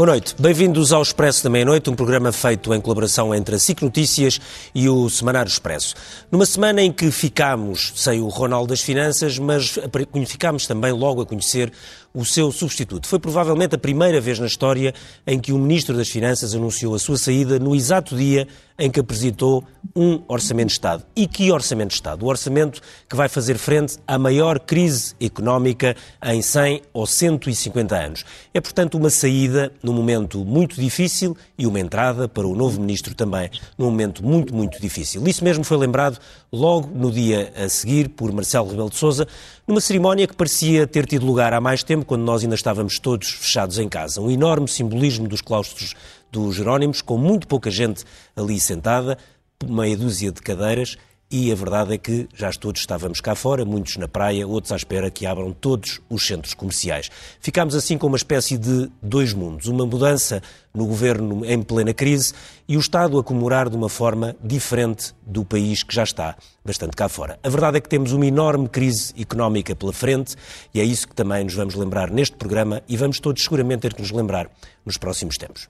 Boa noite, bem-vindos ao Expresso da Meia-Noite, um programa feito em colaboração entre a SIC Notícias e o Semanário Expresso. Numa semana em que ficámos sem o Ronaldo das Finanças, mas ficámos também logo a conhecer o seu substituto. Foi provavelmente a primeira vez na história em que o Ministro das Finanças anunciou a sua saída no exato dia em que apresentou um Orçamento de Estado. E que Orçamento de Estado? O orçamento que vai fazer frente à maior crise económica em 100 ou 150 anos. É, portanto, uma saída num momento muito difícil e uma entrada para o novo Ministro também num momento muito, muito difícil. Isso mesmo foi lembrado logo no dia a seguir por Marcelo Rebelo de Sousa, numa cerimónia que parecia ter tido lugar há mais tempo, quando nós ainda estávamos todos fechados em casa. Um enorme simbolismo dos claustros dos Jerónimos, com muito pouca gente ali sentada, meia dúzia de cadeiras, e a verdade é que já todos estávamos cá fora, muitos na praia, outros à espera que abram todos os centros comerciais. Ficámos assim com uma espécie de dois mundos, uma mudança no governo em plena crise e o Estado a comemorar de uma forma diferente do país que já está bastante cá fora. A verdade é que temos uma enorme crise económica pela frente e é isso que também nos vamos lembrar neste programa e vamos todos seguramente ter que nos lembrar nos próximos tempos.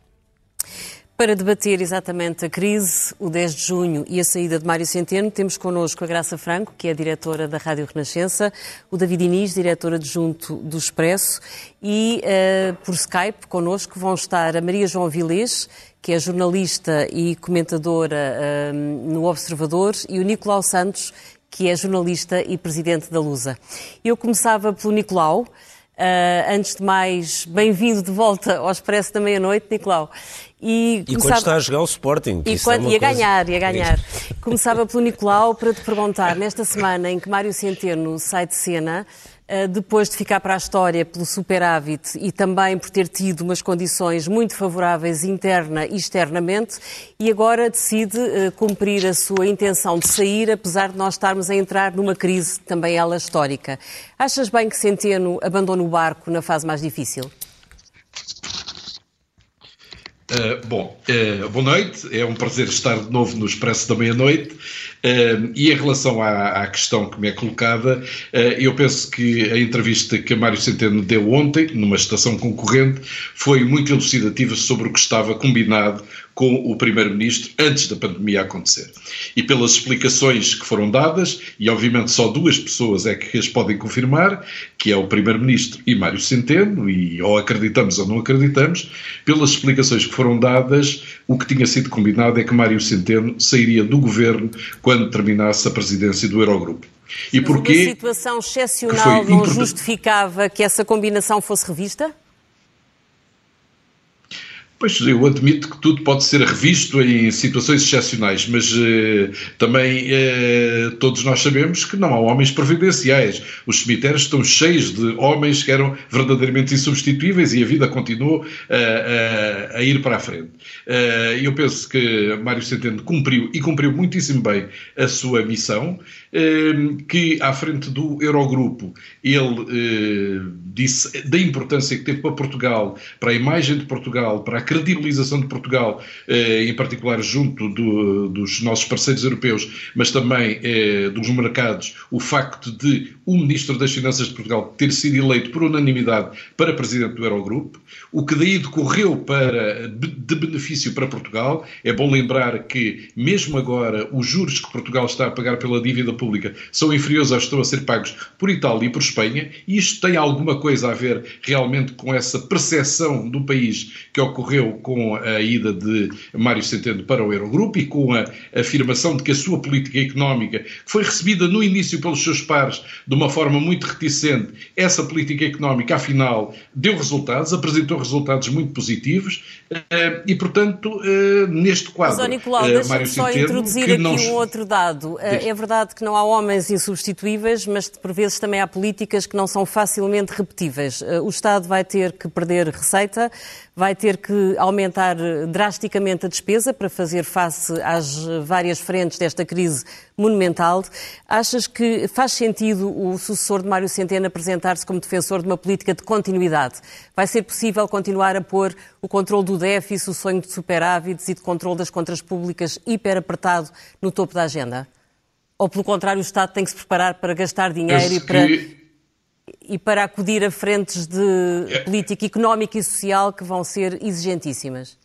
Para debater exatamente a crise, o 10 de junho e a saída de Mário Centeno, temos connosco a Graça Franco, que é diretora da Rádio Renascença, o David Inês, diretor adjunto do Expresso, e uh, por Skype connosco vão estar a Maria João Vilês, que é jornalista e comentadora uh, no Observador, e o Nicolau Santos, que é jornalista e presidente da Lusa. Eu começava pelo Nicolau. Uh, antes de mais, bem-vindo de volta ao Expresso da Meia-Noite, Nicolau. E, começava... quando está a jogar o Sporting. E, quando... é a ganhar, e a ganhar. Começava pelo Nicolau para te perguntar, nesta semana em que Mário Centeno sai de cena, depois de ficar para a história pelo superávit e também por ter tido umas condições muito favoráveis interna e externamente, e agora decide eh, cumprir a sua intenção de sair, apesar de nós estarmos a entrar numa crise também ela histórica. Achas bem que Centeno abandone o barco na fase mais difícil? Uh, bom, uh, boa noite, é um prazer estar de novo no Expresso da Meia-Noite. E em relação à, à, questão que me é colocada, eu penso que a entrevista que a Mário Centeno deu ontem, numa estação concorrente, foi muito elucidativa sobre o que estava combinado com o Primeiro-Ministro antes da pandemia acontecer. E pelas explicações que foram dadas, e obviamente só duas pessoas é que as podem confirmar, que é o Primeiro-Ministro e Mário Centeno, e ou acreditamos ou não acreditamos, pelas explicações que foram dadas, o que tinha sido combinado é que Mário Centeno sairia do governo quando terminasse a presidência do Eurogrupo. E Mas porquê? Uma situação excepcional não justificava que essa combinação fosse revista? Pois, eu admito que tudo pode ser revisto em situações excepcionais, mas eh, também eh, todos nós sabemos que não há homens providenciais. Os cemitérios estão cheios de homens que eram verdadeiramente insubstituíveis e a vida continuou a, a ir para a frente. Eh, eu penso que Mário Centeno cumpriu e cumpriu muitíssimo bem a sua missão. Que à frente do Eurogrupo ele eh, disse da importância que teve para Portugal, para a imagem de Portugal, para a credibilização de Portugal, eh, em particular junto do, dos nossos parceiros europeus, mas também eh, dos mercados, o facto de o Ministro das Finanças de Portugal ter sido eleito por unanimidade para Presidente do Eurogrupo, o que daí decorreu para, de benefício para Portugal. É bom lembrar que, mesmo agora, os juros que Portugal está a pagar pela dívida pública são inferiores aos que estão a ser pagos por Itália e por Espanha, e isto tem alguma coisa a ver realmente com essa percepção do país que ocorreu com a ida de Mário Centeno para o Eurogrupo e com a afirmação de que a sua política económica, foi recebida no início pelos seus pares de uma forma muito reticente, essa política económica, afinal, deu resultados, apresentou resultados muito positivos eh, e, portanto, eh, neste quadro. Mas, oh, Nicolau, uh, deixa-me só introduzir aqui não... um outro dado. É verdade que não há homens insubstituíveis, mas por vezes também há políticas que não são facilmente repetíveis. O Estado vai ter que perder receita, vai ter que aumentar drasticamente a despesa para fazer face às várias frentes desta crise monumental. Achas que faz sentido o sucessor de Mário Centeno apresentar-se como defensor de uma política de continuidade? Vai ser possível continuar a pôr o controle do déficit, o sonho de superávites e de controle das contas públicas hiper apertado no topo da agenda? Ou, pelo contrário, o Estado tem que se preparar para gastar dinheiro e para, e para acudir a frentes de é. política económica e social que vão ser exigentíssimas.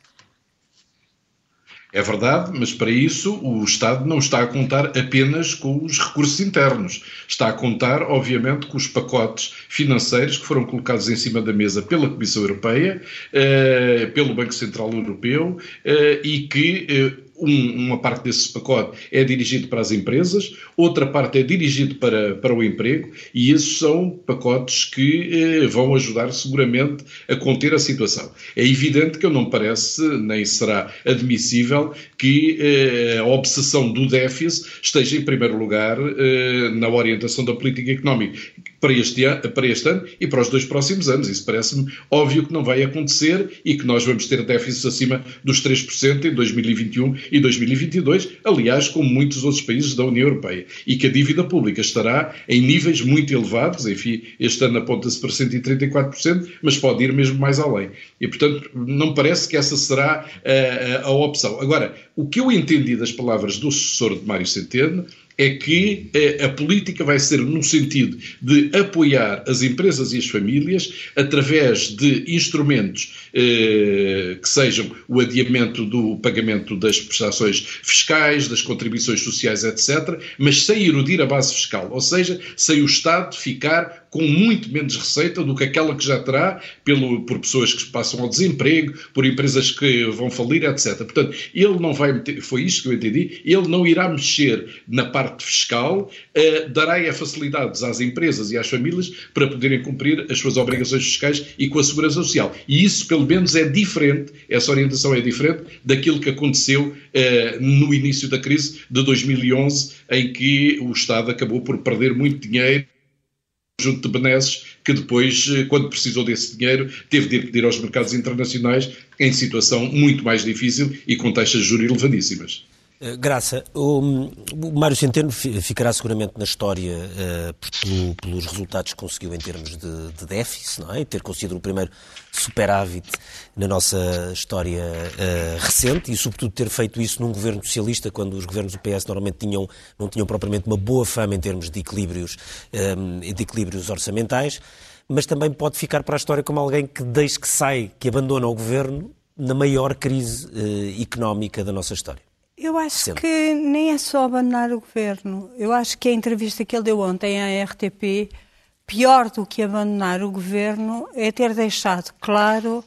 É verdade, mas para isso o Estado não está a contar apenas com os recursos internos. Está a contar, obviamente, com os pacotes financeiros que foram colocados em cima da mesa pela Comissão Europeia, eh, pelo Banco Central Europeu eh, e que eh, um, uma parte desse pacote é dirigido para as empresas, outra parte é dirigido para, para o emprego, e esses são pacotes que eh, vão ajudar seguramente a conter a situação. É evidente que eu não parece, nem será admissível, que eh, a obsessão do déficit esteja em primeiro lugar eh, na orientação da política económica para este, ano, para este ano e para os dois próximos anos. Isso parece-me óbvio que não vai acontecer e que nós vamos ter déficits acima dos 3% em 2021 e 2022, aliás, como muitos outros países da União Europeia. E que a dívida pública estará em níveis muito elevados, enfim, este ano aponta-se para 134%, mas pode ir mesmo mais além. E, portanto, não parece que essa será a, eh, a, a opção. Agora, o que eu entendi das palavras do sucessor de Mário Centeno é que eh, a política vai ser no sentido de apoiar as empresas e as famílias através de instrumentos eh, que sejam o adiamento do pagamento das prestações fiscais, das contribuições sociais, etc., mas sem erudir a base fiscal, ou seja, sem o Estado ficar com muito menos receita do que aquela que já terá pelo, por pessoas que passam ao desemprego, por empresas que vão falir, etc. Portanto, ele não vai meter, foi isto que eu entendi, ele não irá mexer na parte fiscal, uh, dará a facilidades às empresas e às famílias para poderem cumprir as suas obrigações fiscais e com a segurança social. E isso, pelo menos, é diferente, essa orientação é diferente daquilo que aconteceu uh, no início da crise de 2011, em que o Estado acabou por perder muito dinheiro conjunto de benesses que depois, eh, quando precisou desse dinheiro, teve de ir pedir aos mercados internacionais em situação muito mais difícil e com taxas de juros elevadíssimas. Eh, Graça, o, Mário Centeno ficará seguramente na história uh, pelo, pelos resultados que conseguiu em termos de, de déficit, não é? Ter conseguido o primeiro superávit na nossa história uh, recente e, sobretudo, ter feito isso num governo socialista, quando os governos do PS normalmente tinham, não tinham propriamente uma boa fama em termos de equilíbrios, um, de equilíbrios orçamentais, mas também pode ficar para a história como alguém que, desde que sai, que abandona o governo, na maior crise uh, económica da nossa história. Eu acho Sempre. que nem é só abandonar o governo. Eu acho que a entrevista que ele deu ontem à RTP, pior do que abandonar o governo, é ter deixado claro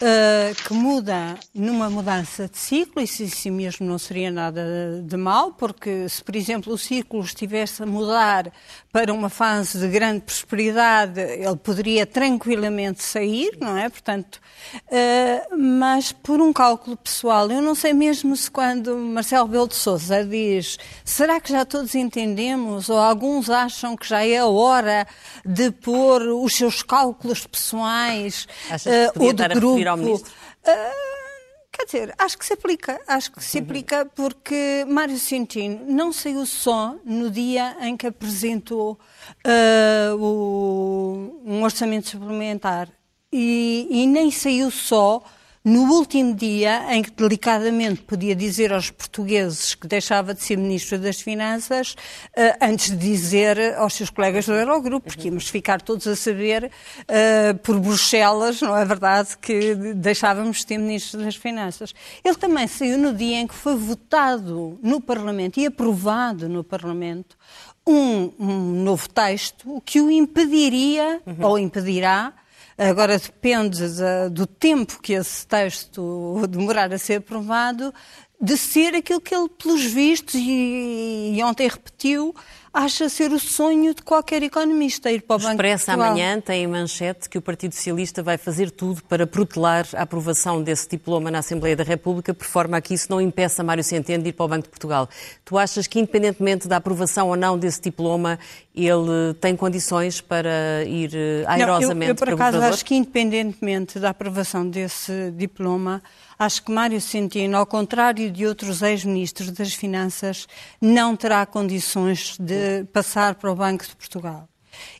uh, que muda numa mudança de ciclo, isso em si mesmo não seria nada de mal, porque se, por exemplo, o ciclo estivesse a mudar para uma fase de grande prosperidade, ele poderia tranquilamente sair, não é? Portanto, uh, mas por um cálculo pessoal, eu não sei mesmo se quando Marcelo Belo de Souza diz será que já todos entendemos, ou alguns acham que já é a hora de pôr os seus cálculos pessoais uh, ou de grupo ir ao ministro? Uh, Quer dizer, acho que se aplica. Acho que se aplica porque Mário Centino não saiu só no dia em que apresentou uh, o, um orçamento suplementar e, e nem saiu só no último dia em que delicadamente podia dizer aos portugueses que deixava de ser Ministro das Finanças, uh, antes de dizer aos seus colegas do Eurogrupo, porque íamos ficar todos a saber uh, por Bruxelas, não é verdade, que deixávamos de ter Ministro das Finanças. Ele também saiu no dia em que foi votado no Parlamento e aprovado no Parlamento um, um novo texto que o impediria, uhum. ou impedirá, Agora depende do tempo que esse texto demorar a ser aprovado, de ser aquilo que ele, pelos vistos, e, e ontem repetiu, acha ser o sonho de qualquer economista ir para o, Banco Expressa amanhã tem em manchete que o Partido Socialista vai fazer tudo para protelar a aprovação desse diploma na Assembleia da República, por forma a que isso não impeça Mário Centeno de ir para o Banco de Portugal. Tu achas que, independentemente da aprovação ou não desse diploma, ele tem condições para ir airosamente não, eu, eu, por acaso, acho que, independentemente da aprovação desse diploma, Acho que Mário Centeno, ao contrário de outros ex-ministros das Finanças, não terá condições de passar para o Banco de Portugal.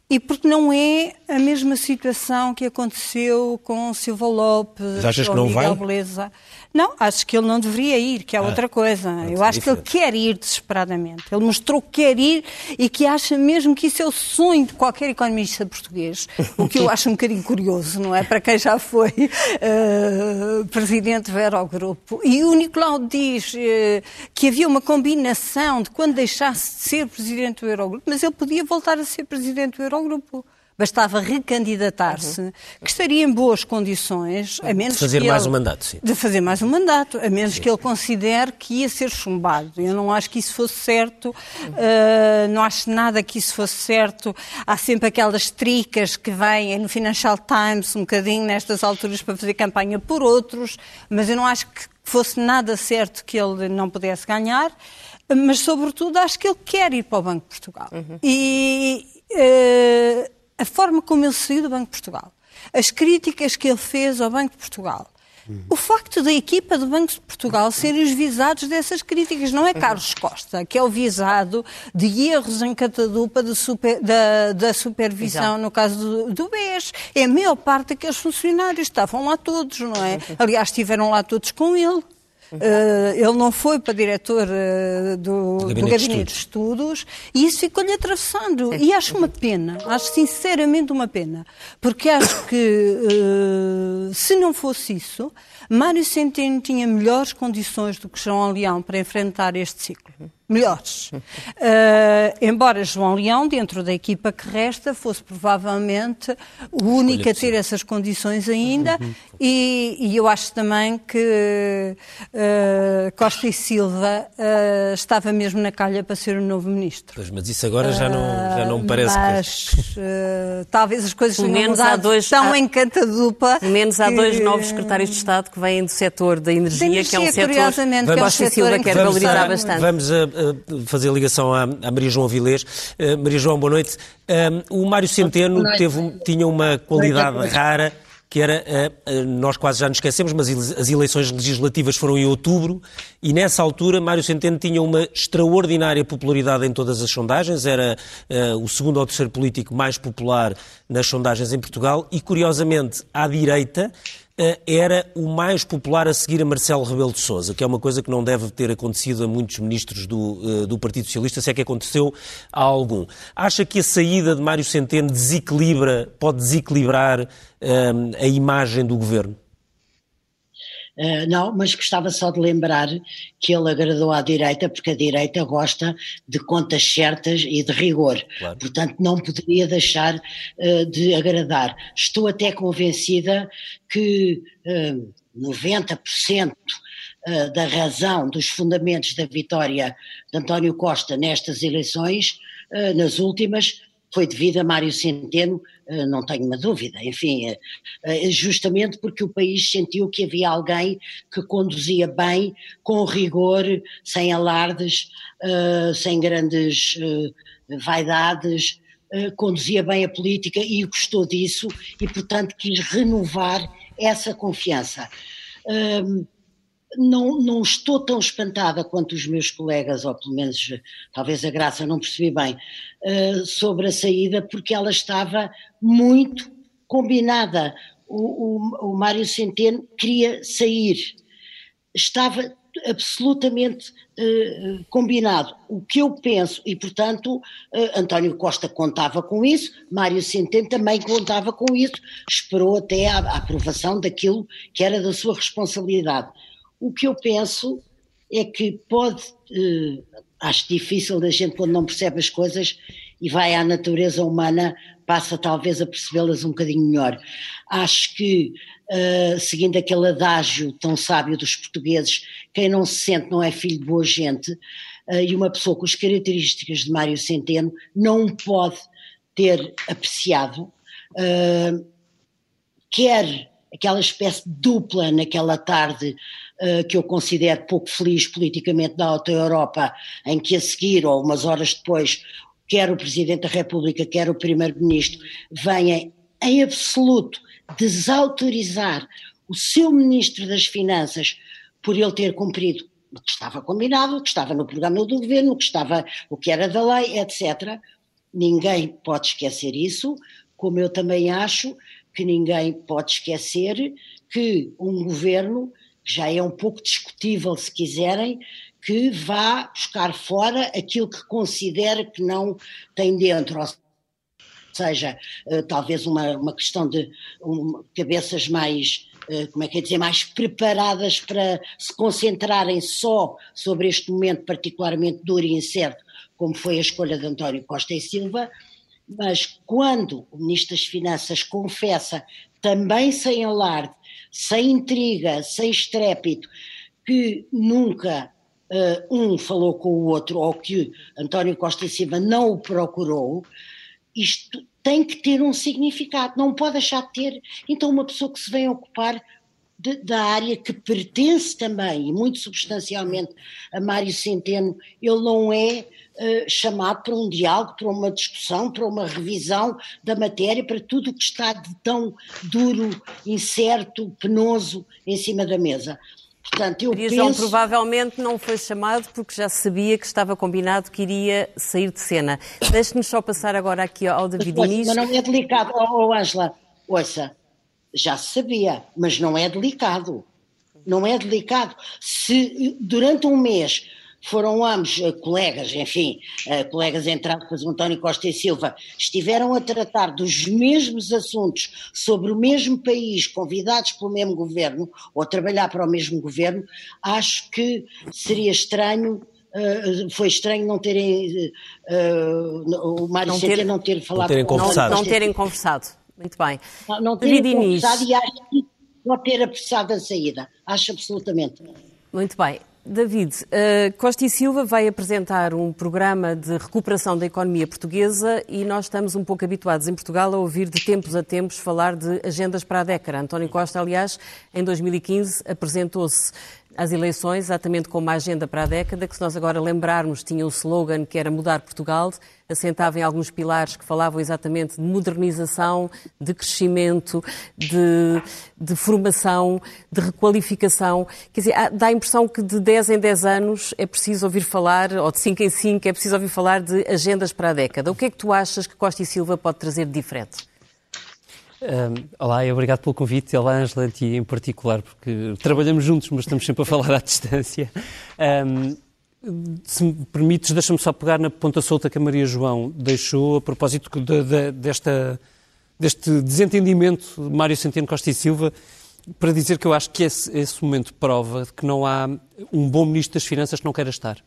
E porque não é a mesma situação que aconteceu com Silva Lopes Mas achas ou que não Miguel vai? Beleza. Não, acho que ele não deveria ir, que é ah, outra coisa. Eu acho que ele quer ir desesperadamente. Ele mostrou que quer ir e que acha mesmo que isso é o sonho de qualquer economista português. O que eu acho um bocadinho curioso, não é? Para quem já foi uh, presidente do Eurogrupo. E o Nicolau diz uh, que havia uma combinação de quando deixasse de ser presidente do Eurogrupo, mas ele podia voltar a ser presidente do Eurogrupo bastava recandidatar-se, uhum. que estaria em boas condições, a menos de fazer mais ele, um mandato, sim. De fazer mais um mandato, a menos sim. que ele considere que ia ser chumbado. Eu não acho que isso fosse certo, uh, não acho nada que isso fosse certo. Há sempre aquelas tricas que vêm no Financial Times, um bocadinho nestas alturas, para fazer campanha por outros, mas eu não acho que fosse nada certo que ele não pudesse ganhar mas sobretudo acho que ele quer ir para o Banco de Portugal. Uhum. E uh, a forma como ele saiu do Banco de Portugal, as críticas que ele fez ao Banco de Portugal, o facto da equipa do Banco de Portugal serem os visados dessas críticas, não é Carlos Costa, que é o visado de erros em catadupa de super, da, da, supervisão Exato. no caso do, do BES. É a maior parte daqueles funcionários, estavam lá todos, não é? Aliás, estiveram lá todos com ele. Uh, ele não foi para diretor uh, do, do, Gabinete, de, Estudos. e isso ficou-lhe atravessando. E acho uma pena, acho sinceramente uma pena, porque acho que uh, se não fosse isso, Mário Centeno tinha melhores condições do que João Leão para enfrentar este ciclo melhores. Uh, embora João Leão, dentro da equipa que resta, fosse provavelmente o único a ter essas condições ainda, uhum. e, e, eu acho também que uh, Costa e Silva uh, estava mesmo na calha para ser o novo ministro. Pois, mas isso agora já não, já não me parece mas, que... talvez as coisas tenham menos mudado há dois, tão há, encantadupa. Pelo menos há dois novos secretários de Estado que vêm do setor da energia, que é um setor que Costa e Silva quer valorizar bastante. Vamos a fazer ligação à, à Maria João Avilés. Uh, Maria João, boa noite. Uh, o Mário Centeno teve, tinha uma qualidade rara que era, uh, nós quase já nos esquecemos, mas as eleições legislativas foram em outubro e nessa altura Mário Centeno tinha uma extraordinária popularidade em todas as sondagens, era uh, o segundo ou terceiro político mais popular nas sondagens em Portugal e, curiosamente, à direita, eh, era o mais popular a seguir a Marcelo Rebelo de Sousa, que é uma coisa que não deve ter acontecido a muitos ministros do, eh, do Partido Socialista, se é que aconteceu a algum. Acha que a saída de Mário Centeno desequilibra, pode desequilibrar um, eh, a imagem do governo? Uh, não, mas gostava só de lembrar que ele agradou à direita, porque a direita gosta de contas certas e de rigor. Claro. Portanto, não poderia deixar uh, de agradar. Estou até convencida que uh, 90% da razão dos fundamentos da vitória de António Costa nestas eleições, nas últimas, foi devido a Mário Centeno, eh, não tenho uma dúvida, enfim, eh, eh, justamente porque o país sentiu que havia alguém que conduzia bem, com rigor, sem alardes, sem grandes vaidades, conduzia bem a política e gostou disso e, portanto, quis renovar essa confiança não, não estou tão espantada quanto os meus colegas, ou pelo menos talvez a Graça não percebi bem, uh, sobre a saída, porque ela estava muito combinada. O, o, o Mário Centeno queria sair. Estava absolutamente uh, combinado. O que eu penso, e portanto uh, António Costa contava com isso, Mário Centeno também contava com isso, esperou até a aprovação daquilo que era da sua responsabilidade. O que eu penso é que pode, eh, acho difícil da gente quando não percebe as coisas e vai à natureza humana, passa talvez a percebê-las um bocadinho melhor. Acho que, uh, seguindo aquele adágio tão sábio dos portugueses, quem não se sente não é filho de boa gente, uh, e uma pessoa com as características de Mário Centeno não pode ter apreciado, uh, quer aquela espécie dupla naquela tarde uh, que eu considero pouco feliz politicamente da Alta Europa, em que a seguir, ou umas horas depois, quer o Presidente da República, quer o Primeiro-Ministro, venham em absoluto desautorizar o seu Ministro das Finanças por ele ter cumprido o que estava combinado, o que estava no programa do governo, o que estava, o que era da lei, etc. Ninguém pode esquecer isso, como eu também acho que ninguém pode esquecer que um governo que já é um pouco discutível, se quiserem, que vá buscar fora aquilo que considera que não tem dentro, ou seja, uh, talvez uma, uma questão de um, cabeças mais, uh, como é que é dizer, mais preparadas para se concentrarem só sobre este momento particularmente duro e incerto, como foi a escolha de António Costa e Silva, mas quando o Ministro das Finanças confessa, também sem alarde, sem intriga, sem estrépito, que nunca uh, um falou com o outro ou que António Costa e Silva não o procurou, isto tem que ter um significado, não pode deixar de ter. Então, uma pessoa que se vem ocupar de, da área que pertence também, e muito substancialmente, a Mário Centeno, ele não é uh, chamado para um diálogo, para uma discussão, para uma revisão da matéria, para tudo o que está de tão duro, incerto, penoso em cima da mesa. Portanto, eu penso... provavelmente não foi chamado porque já sabia que estava combinado que iria sair de cena. Deixe-nos só passar agora aqui ao David mas, Inês. Mas não é delicado, oh, oh Angela, ouça, já se sabia, mas não é delicado. Não é delicado. Se durante um mês foram ambos uh, colegas, enfim, uh, colegas entre aspas, o António Costa e Silva, estiveram a tratar dos mesmos assuntos sobre o mesmo país, convidados pelo mesmo governo, ou a trabalhar para o mesmo governo, acho que seria estranho Uh, foi estranho não terem uh, o Mário não ter, não ter falado não terem conversado. Não, não terem conversado. Muito bem. Não, não terem conversado e acho que pode ter apressado a saída. Acho absolutamente. Muito bem. David, uh, Costa e Silva vai apresentar um programa de recuperação da economia portuguesa e nós estamos um pouco habituados em Portugal a ouvir de tempos a tempos falar de agendas para a década. António Costa, aliás, em 2015 apresentou-se às eleições, exatamente como uma agenda para a década, que se nós agora lembrarmos tinha o slogan que era mudar Portugal, assentava em alguns pilares que falavam exatamente de modernização, de crescimento, de, de formação, de requalificação. Quer dizer, dá a impressão que de 10 em 10 anos é preciso ouvir falar, ou de 5 em 5 é preciso ouvir falar de agendas para a década. O que é que tu achas que Costa e Silva pode trazer de diferente? Um, olá e obrigado pelo convite, olá Angela, ti em particular, porque trabalhamos juntos, mas estamos sempre a falar à distância. Um, se me permites, deixa-me só pegar na ponta solta que a Maria João deixou a propósito de, de, desta, deste desentendimento de Mário Centeno Costa e Silva, para dizer que eu acho que esse, esse momento prova de que não há um bom Ministro das Finanças que não queira estar.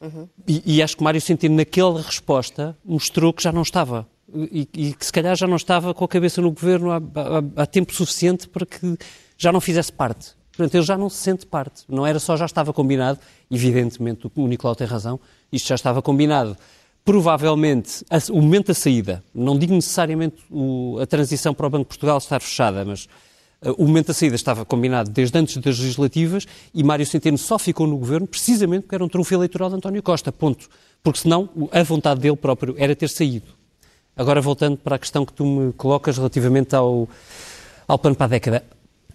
Uhum. E, e acho que Mário Centeno, naquela resposta, mostrou que já não estava e, e, que se calhar já não estava com a cabeça no governo há, há, há, tempo suficiente para que já não fizesse parte. Portanto, ele já não se sente parte. Não era só já estava combinado, evidentemente o Nicolau tem razão, isto já estava combinado. Provavelmente, a, o momento da saída, não digo necessariamente o, a transição para o Banco de Portugal estar fechada, mas uh, o momento da saída estava combinado desde antes das legislativas e Mário Centeno só ficou no governo precisamente porque era um trunfo eleitoral de António Costa, ponto. Porque senão a vontade dele próprio era ter saído. Agora, voltando para a questão que tu me colocas relativamente ao, ao plano para a década.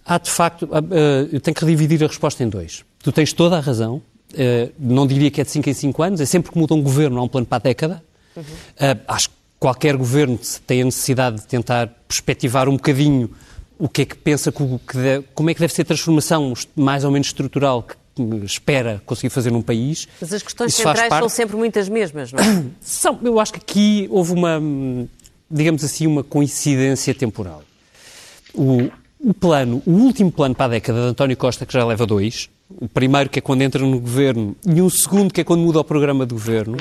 Há, de facto, uh, eu tenho que dividir a resposta em dois. Tu tens toda a razão, uh, não diria que é de 5 em 5 anos, é sempre que muda um governo, há um plano para a década. Uhum. Uh, acho que qualquer governo tem a necessidade de tentar perspectivar um bocadinho o que é que pensa, como é que deve ser a transformação mais ou menos estrutural que espera conseguir fazer num país. Mas as questões Isso centrais parte... são sempre muitas mesmas, não é? São, eu acho que aqui houve uma, digamos assim, uma coincidência temporal. O, o plano, o último plano para a década de António Costa, que já leva dois, o primeiro que é quando entra no governo e um segundo que é quando muda o programa de governo,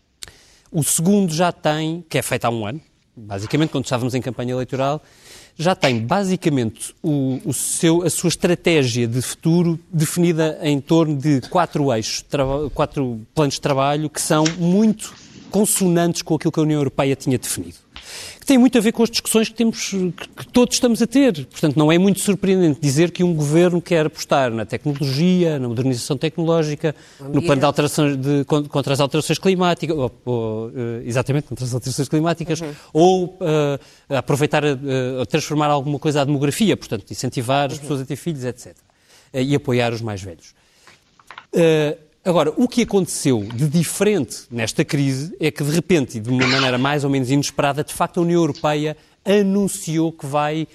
o segundo já tem, que é feito há um ano, basicamente quando estávamos em campanha eleitoral, já tem basicamente o, o seu, a sua estratégia de futuro definida em torno de quatro eixos, quatro planos de trabalho que são muito consonantes com aquilo que a União Europeia tinha definido que tem muito a ver com as discussões que, temos, que todos estamos a ter. Portanto, não é muito surpreendente dizer que um governo quer apostar na tecnologia, na modernização tecnológica, no plano de alterações de, contra as alterações climáticas, ou, ou, eh, exatamente, contra as alterações climáticas, uhum. ou uh, aproveitar, uh, transformar alguma coisa à demografia, portanto, incentivar as uhum. pessoas a ter filhos, etc. Uh, e apoiar os mais velhos. Agora, o que aconteceu de diferente nesta crise é que, de repente, e de uma maneira mais ou menos inesperada, de facto a União Europeia anunciou que vai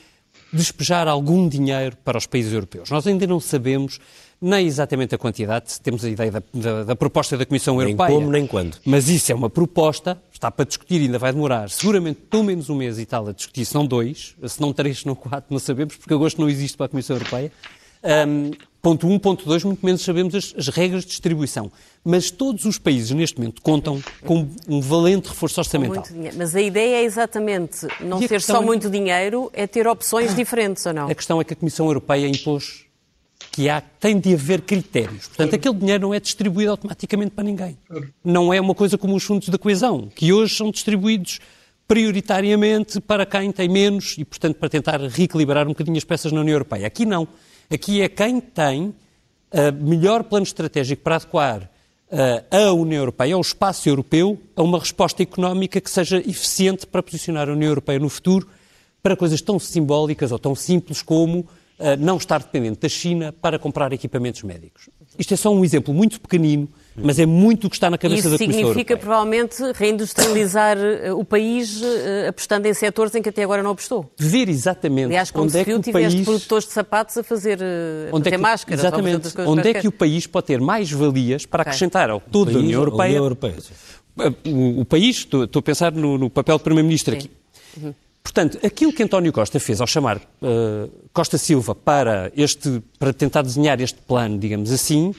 despejar algum dinheiro para os países europeus. Nós ainda não sabemos nem exatamente a quantidade, temos a ideia da, da, da proposta da Comissão nem Europeia. Nem como, nem quando. Mas isso é uma proposta, está para discutir, ainda vai demorar seguramente pelo menos um mês e tal a discutir, se não dois, se não três, se não quatro, não sabemos, porque agosto não existe para a Comissão Europeia. Um, ponto 1, um, ponto 2, muito menos sabemos as, as, regras de distribuição. Mas todos os países, neste momento, contam com um valente reforço orçamental. Mas a ideia é exatamente não ter só é... muito dinheiro, é ter opções diferentes, ou não? A questão é que a Comissão Europeia impôs que há, tem de haver critérios. Portanto, aquele dinheiro não é distribuído automaticamente para ninguém. Não é uma coisa como os fundos da coesão, que hoje são distribuídos prioritariamente para quem tem menos e, portanto, para tentar reequilibrar um bocadinho as peças na União Europeia. Aqui não. Aqui é quem tem uh, melhor plano estratégico para adequar uh, a União Europeia, ao espaço europeu, a uma resposta económica que seja eficiente para posicionar a União Europeia no futuro para coisas tão simbólicas ou tão simples como uh, não estar dependente da China para comprar equipamentos médicos. Isto é só um exemplo muito pequenino mas é muito o que está na cabeça Isso da Comissão significa, Europeia. provavelmente, reindustrializar eh, o país eh, apostando em setores em que até agora não apostou. Ver exatamente Aliás, onde se é que o tiveste país... produtores de sapatos a fazer, a onde fazer é que, máscaras. Exatamente. Onde é que o país pode ter mais valias para okay. acrescentar ao todo da União Europeia? União Europeia. O, o, país, estou, estou, a pensar no, no papel do Primeiro-Ministro aqui. Uhum. Portanto, aquilo que António Costa fez ao chamar uh, Costa Silva para, este, para tentar desenhar este plano, digamos assim,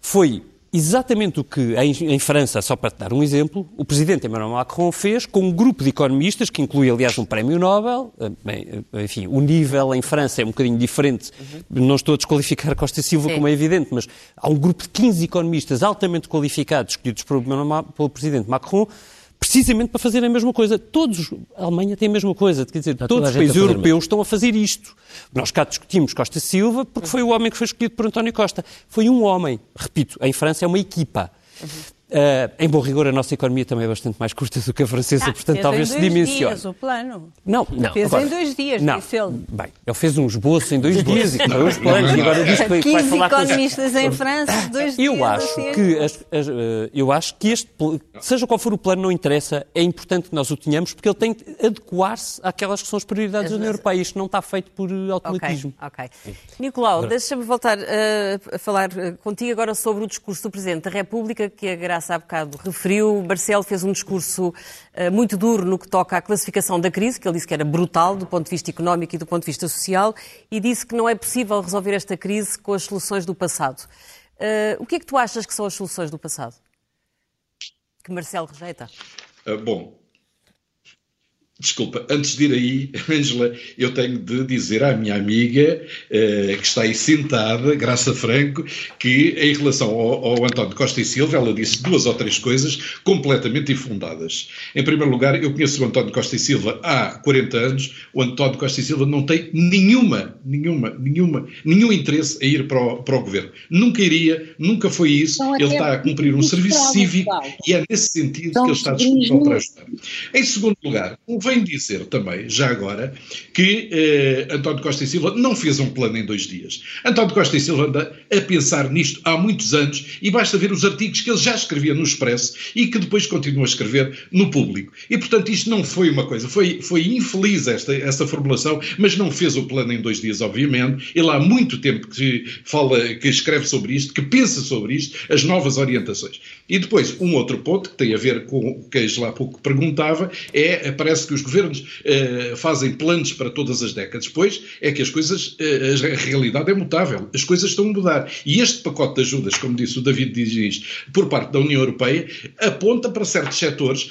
foi exatamente o que em, em, França, só para te dar um exemplo, o presidente Emmanuel Macron fez com um grupo de economistas, que inclui, aliás, um prémio Nobel. Eh, bem, eh, enfim, o nível em França é um bocadinho diferente. Uhum. Não estou a desqualificar Costa Silva, Sim. como é evidente, mas há um grupo de 15 economistas altamente qualificados, escolhidos pelo, pelo presidente Macron, precisamente para fazer a mesma coisa. Todos, a Alemanha tem a mesma coisa, quer dizer, Está todos os países europeus estão a fazer isto. Nós cá discutimos Costa Silva porque foi o homem que foi escolhido por António Costa. Foi um homem, repito, em França é uma equipa. Uhum. Uh, em bom rigor, a nossa economia também é bastante mais curta do que a francesa, ah, portanto talvez se dimensione. Dias, o plano. Não, não. Fez agora, em dois dias, não. disse ele. Bem, ele fez um esboço em dois dias e foi os planos e agora diz que vai falar com economistas em França, dois eu dias. Acho assim. que as, as, uh, eu acho que este, seja qual for o plano, não interessa, é importante que nós o tenhamos porque ele tem que adequar-se àquelas que são as prioridades da União Europeia. Isto não está feito por automatismo. Ok, ok. Nicolau, deixa-me voltar uh, a falar contigo agora sobre o discurso do Presidente da República, que a Graça há bocado referiu Marcelo fez um discurso uh, muito duro no que toca à classificação da crise, que ele disse que era brutal do ponto de vista económico e do ponto de vista social, e disse que não é possível resolver esta crise com as soluções do passado. Uh, o que é que tu achas que são as soluções do passado? Que Marcelo rejeita? Uh, bom, Desculpa, antes de ir aí, Ângela, eu tenho de dizer à minha amiga, uh, que está aí sentada, Graça Franco, que em relação ao, ao, António Costa e Silva, ela disse duas ou três coisas completamente infundadas. Em primeiro lugar, eu conheço o António Costa e Silva há 40 anos, o António Costa e Silva não tem nenhuma, nenhuma, nenhuma, nenhum interesse em ir para o, para o governo. Nunca iria, nunca foi isso. Então, ele está a cumprir um serviço cívico e é nesse sentido que ele está disponível para ajudar. Em segundo lugar, convém dizer também, já agora, que eh, António Costa e Silva não fez um plano em dois dias. António Costa e Silva anda a pensar nisto há muitos anos e basta ver os artigos que ele já escrevia no Expresso e que depois continua a escrever no público. E, portanto, isto não foi uma coisa, foi, foi infeliz esta, essa formulação, mas não fez o plano em dois dias, obviamente. Ele há muito tempo que fala, que escreve sobre isto, que pensa sobre isto, as novas orientações. E depois, um outro ponto que tem a ver com o que a há pouco perguntava, é, parece que os governos uh, fazem planos para todas as décadas, pois é que as coisas, uh, a realidade é mutável, as coisas estão a mudar. E este pacote de ajudas, como disse o David Diz, por parte da União Europeia, aponta para certos setores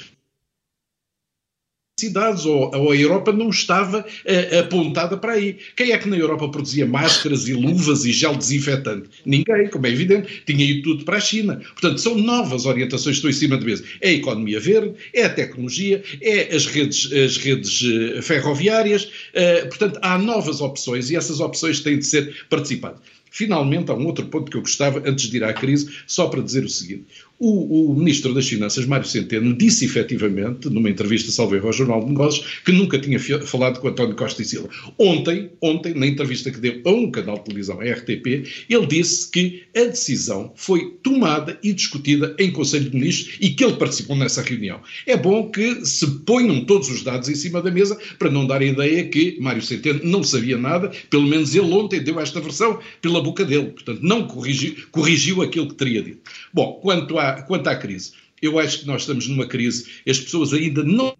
cidades, ou, ou, a Europa não estava uh, apontada para aí. Quem é que na Europa produzia máscaras e luvas e gel desinfetante? Ninguém, como é evidente, tinha ido tudo para a China. Portanto, são novas orientações que estão em cima da mesa. É a economia verde, é a tecnologia, é as redes, as redes uh, ferroviárias, uh, portanto, há novas opções e essas opções têm de ser participadas. Finalmente, há um outro ponto que eu gostava, antes de ir à crise, só para dizer o seguinte. O, o, Ministro das Finanças, Mário Centeno, disse efetivamente, numa entrevista salve ao Jornal de Negócios, que nunca tinha falado com António Costa e Silva. Ontem, ontem, na entrevista que deu a um canal de televisão, a RTP, ele disse que a decisão foi tomada e discutida em Conselho de Ministros e que ele participou nessa reunião. É bom que se ponham todos os dados em cima da mesa para não dar a ideia que Mário Centeno não sabia nada, pelo menos ele ontem deu esta versão pela boca dele, portanto não corrigiu, corrigiu aquilo que teria dito. Bom, quanto à quanto à crise, eu acho que nós estamos numa crise, as pessoas ainda não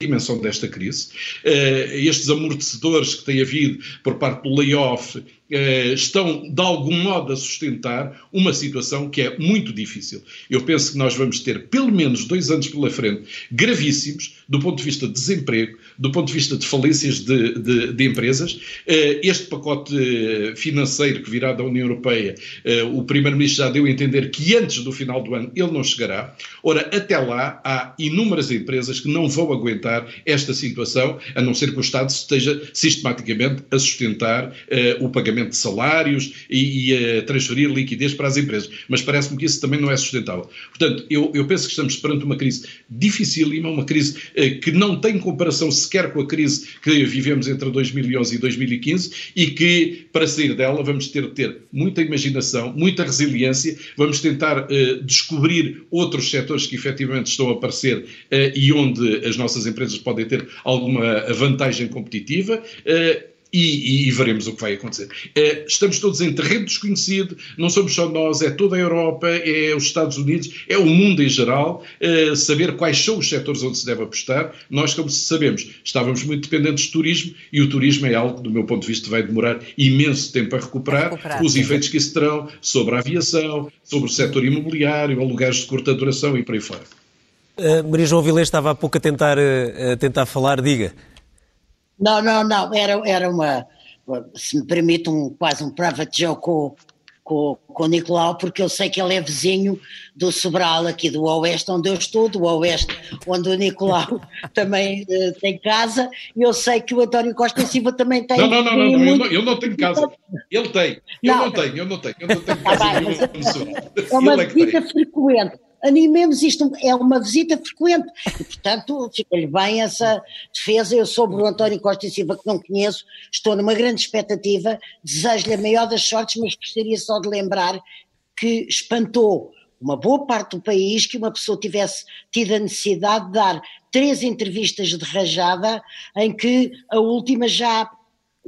dimensão desta crise. Uh, estes amortecedores que tem havido por parte do layoff estão, de algum modo, a sustentar uma situação que é muito difícil. Eu penso que nós vamos ter pelo menos dois anos pela frente gravíssimos do ponto de vista de desemprego, do ponto de vista de falências de, de, de empresas. Uh, este pacote financeiro que virá da União Europeia, o Primeiro-Ministro já deu a entender que antes do final do ano ele não chegará. Ora, até lá há inúmeras empresas que não vão aguentar esta situação, a não ser que o Estado esteja sistematicamente a sustentar o pagamento de salários e, e a transferir liquidez para as empresas. Mas parece-me que isso também não é sustentável. Portanto, eu, eu penso que estamos perante uma crise dificílima, uma crise uh, que não tem comparação sequer com a crise que vivemos entre 2011 e 2015 e que, para sair dela, vamos ter de ter muita imaginação, muita resiliência, vamos tentar uh, descobrir outros setores que efetivamente estão a aparecer e onde as nossas empresas podem ter alguma vantagem competitiva. E, e, veremos o que vai acontecer. Eh, estamos todos em terreno desconhecido, não somos só nós, é toda a Europa, é os Estados Unidos, é o mundo em geral, eh, saber quais são os setores onde se deve apostar. Nós, como sabemos, estávamos muito dependentes do turismo e o turismo é algo, do meu ponto de vista, vai demorar imenso tempo a recuperar, a recuperar os sim. efeitos que isso terão sobre a aviação, sobre o setor imobiliário, aluguéis de curta duração e por aí fora. Uh, Maria João Vilés estava há pouco a tentar, uh, a tentar falar, diga. Não, não, não, era, era uma, se me permite, um, quase um private joke com, com, com o Nicolau, porque eu sei que ele é vizinho do Sobral, aqui do Oeste, onde eu estou, do Oeste, onde o Nicolau também uh, tem casa, e eu sei que o António Costa Silva também tem. Não, não, não, não, muito... eu, não eu não tenho casa. Ele tem. Eu não, não tenho, eu não tenho. Eu não tenho casa. Ah, é uma é visita frequente animemos isto, é uma visita frequente. E portanto fica-lhe bem essa defesa, eu sobre o António Costa e Silva que não conheço, estou numa grande expectativa, desejo-lhe a maior das sortes, mas gostaria só de lembrar que espantou uma boa parte do país que uma pessoa tivesse tido a necessidade de dar três entrevistas de rajada, em que a última já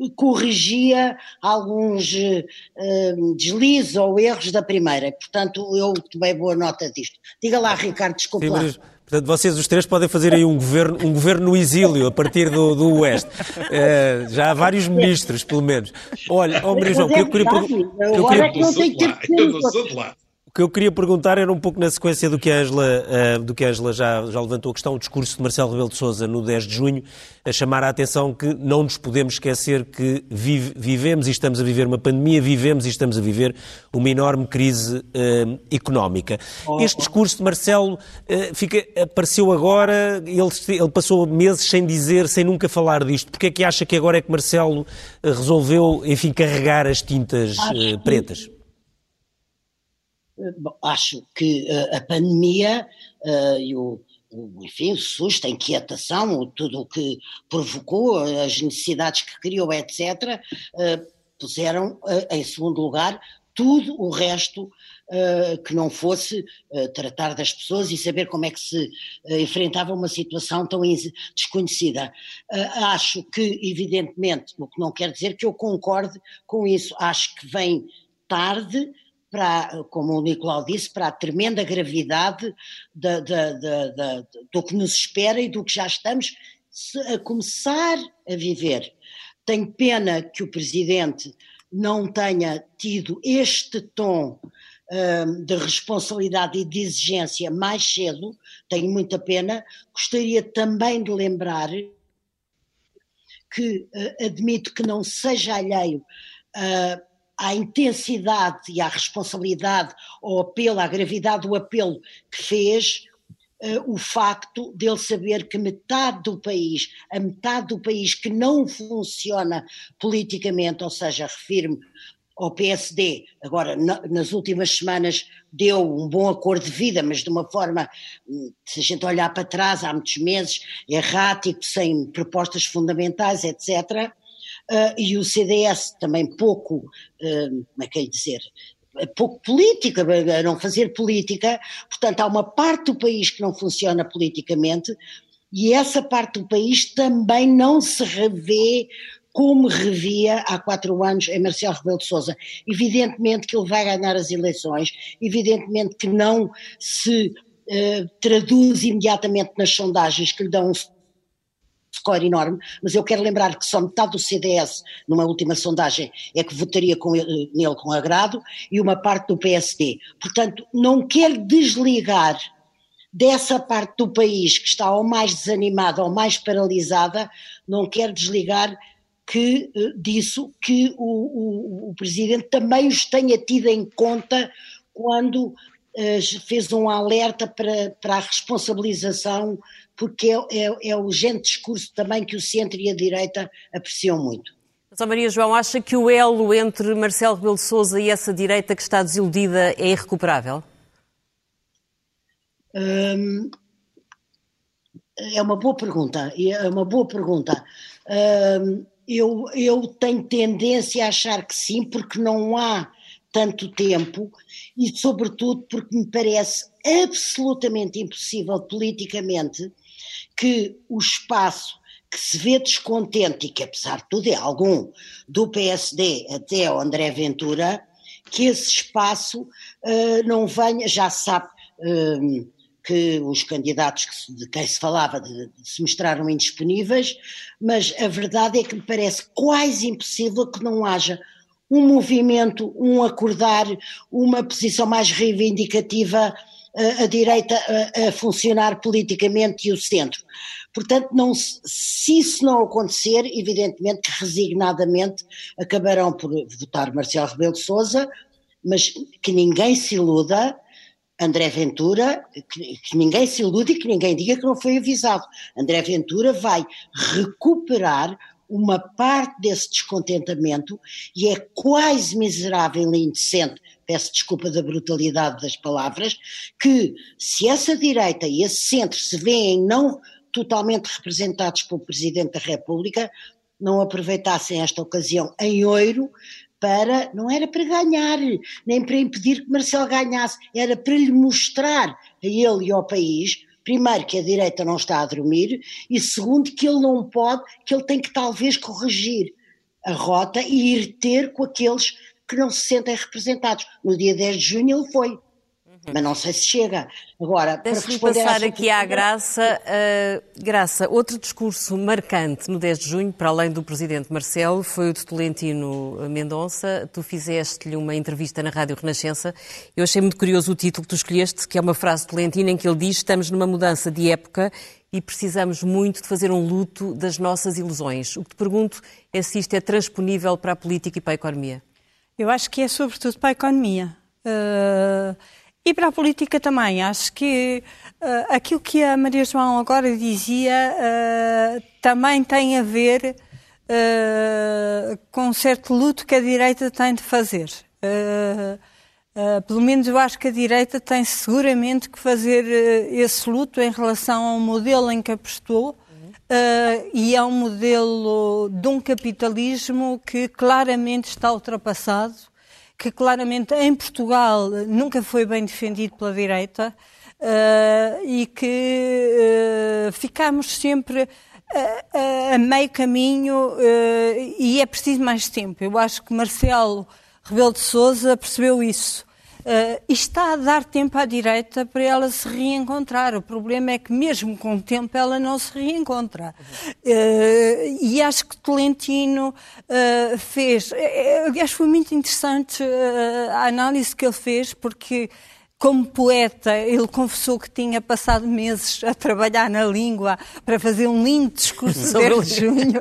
corrigia alguns uh, deslizes ou erros da primeira. Portanto, eu tomei boa nota disto. Diga lá, Ricardo, desculpe Sim, lá. Mas... Portanto, vocês os três podem fazer aí um governo, um governo no exílio a partir do, do Oeste. Uh, já há vários ministros, pelo menos. Olha, oh, Maria João, que eu queria perguntar. Eu não sou de lá. O que eu queria perguntar era um pouco na sequência do que a Angela, uh, do que a Angela já, já levantou a questão, o discurso de Marcelo Rebelo de Sousa no 10 de junho, a chamar a atenção que não nos podemos esquecer que vive, vivemos e estamos a viver uma pandemia, vivemos e estamos a viver uma enorme crise uh, económica. Este discurso de Marcelo uh, fica, apareceu agora, ele, ele passou meses sem dizer, sem nunca falar disto. Porquê é que acha que agora é que Marcelo resolveu, enfim, carregar as tintas pretas? Acho que uh, a pandemia uh, e o, enfim, o susto, a inquietação, tudo o que provocou, as necessidades que criou, etc., uh, puseram em segundo lugar tudo o resto que não fosse tratar das pessoas e saber como é que se enfrentava uma situação tão desconhecida. acho que, evidentemente, o que não quer dizer que eu concorde com isso, acho que vem tarde, para, como o Nicolau disse, para a tremenda gravidade da, da, da, do que nos espera e do que já estamos a começar a viver. Tenho pena que o Presidente não tenha tido este tom um, de responsabilidade e de exigência mais cedo, tenho muita pena. Gostaria também de lembrar que uh, admito que não seja alheio uh, à intensidade e à responsabilidade, ao apelo, à gravidade do apelo que fez, uh, o facto dele saber que metade do país, a metade do país que não funciona politicamente, ou seja, refiro-me ao PSD. Agora, na, nas últimas semanas deu um bom acordo de vida, mas de uma forma, hum, se a gente olhar para trás, há muitos meses, errático, sem propostas fundamentais, etc. Uh, e o CDS também pouco, uh, como é que é dizer, pouco política, não fazer política, portanto há uma parte do país que não funciona politicamente e essa parte do país também não se revê como revia há quatro anos em Marcelo Rebelo de Sousa. Evidentemente que ele vai ganhar as eleições, evidentemente que não se uh, traduz imediatamente nas sondagens que lhe dão um score enorme, mas eu quero lembrar que só metade do CDS, numa última sondagem, é que votaria com ele, nele com agrado, e uma parte do PSD. Portanto, não quer desligar dessa parte do país que está ou mais desanimada ou mais paralisada, não quer desligar que, eh, disso que o, o, o Presidente também os tenha tido em conta quando fez um alerta para, para a responsabilização, porque é, é, é o gente discurso também que o centro e a direita apreciam muito. Mas, Maria João, acha que o elo entre Marcelo Rebelo Sousa e essa direita que está desiludida é irrecuperável? Hum, é uma boa pergunta, é uma boa pergunta. Hum, eu, eu tenho tendência a achar que sim, porque não há tanto tempo e, sobretudo, porque me parece absolutamente impossível politicamente que o espaço que se vê descontente, e que apesar de tudo é algum, do PSD até ao André Ventura, que esse espaço uh, não venha, já sabe. Uh, que os candidatos que se, de quem se falava de, de, se mostraram indisponíveis, mas a verdade é que me parece quase impossível que não haja um movimento, um acordar, uma posição mais reivindicativa a, a direita a, a, funcionar politicamente e o centro. Portanto, não, se isso não acontecer, evidentemente que resignadamente acabarão por votar Marcelo Rebelo de Sousa, mas que ninguém se iluda, André Ventura, que, que, ninguém se ilude e que ninguém diga que não foi avisado. André Ventura vai recuperar uma parte desse descontentamento e é quase miserável e indecente, peço desculpa da brutalidade das palavras, que se essa direita e esse centro se veem não totalmente representados pelo Presidente da República, não aproveitassem esta ocasião em oiro para, não era para ganhar, nem para impedir que Marcelo ganhasse, era para lhe mostrar a ele e ao país, primeiro que a direita não está a dormir e segundo que ele não pode, que ele tem que talvez corrigir a rota e ir ter com aqueles que não se sentem representados. No dia 10 de junho ele foi. Uhum. Mas não sei se chega. Agora, Deixe-me passar aqui à Graça. Uh, Graça, outro discurso marcante no 10 de junho, para além do Presidente Marcelo, foi o de Tolentino Mendonça. Tu fizeste-lhe uma entrevista na Rádio Renascença. Eu achei muito curioso o título que tu escolheste, que é uma frase de Tolentino em que ele diz estamos numa mudança de época e precisamos muito de fazer um luto das nossas ilusões. O que te pergunto é se isto é transponível para a política e para a economia. Eu acho que é sobretudo para a economia. Uh e para a política também. Acho que uh, aquilo que a Maria João agora dizia uh, também tem a ver uh, com um certo luto que a direita tem de fazer. pelo menos eu acho que a direita tem seguramente que fazer esse luto em relação ao modelo em que apostou. e é um modelo de um capitalismo que claramente está ultrapassado que claramente em Portugal nunca foi bem defendido pela direita uh, e que uh, ficamos sempre a, a, meio caminho uh, e é preciso mais tempo. Eu acho que Marcelo Rebelo de Sousa percebeu isso. Uh, e está a dar tempo à direita para ela se reencontrar. O problema é que, mesmo com o tempo, ela não se reencontra. Uh, e acho que Tolentino uh, fez. Aliás, foi muito interessante a análise que ele fez, porque como poeta, ele confessou que tinha passado meses a trabalhar na língua para fazer um lindo discurso sobre junho.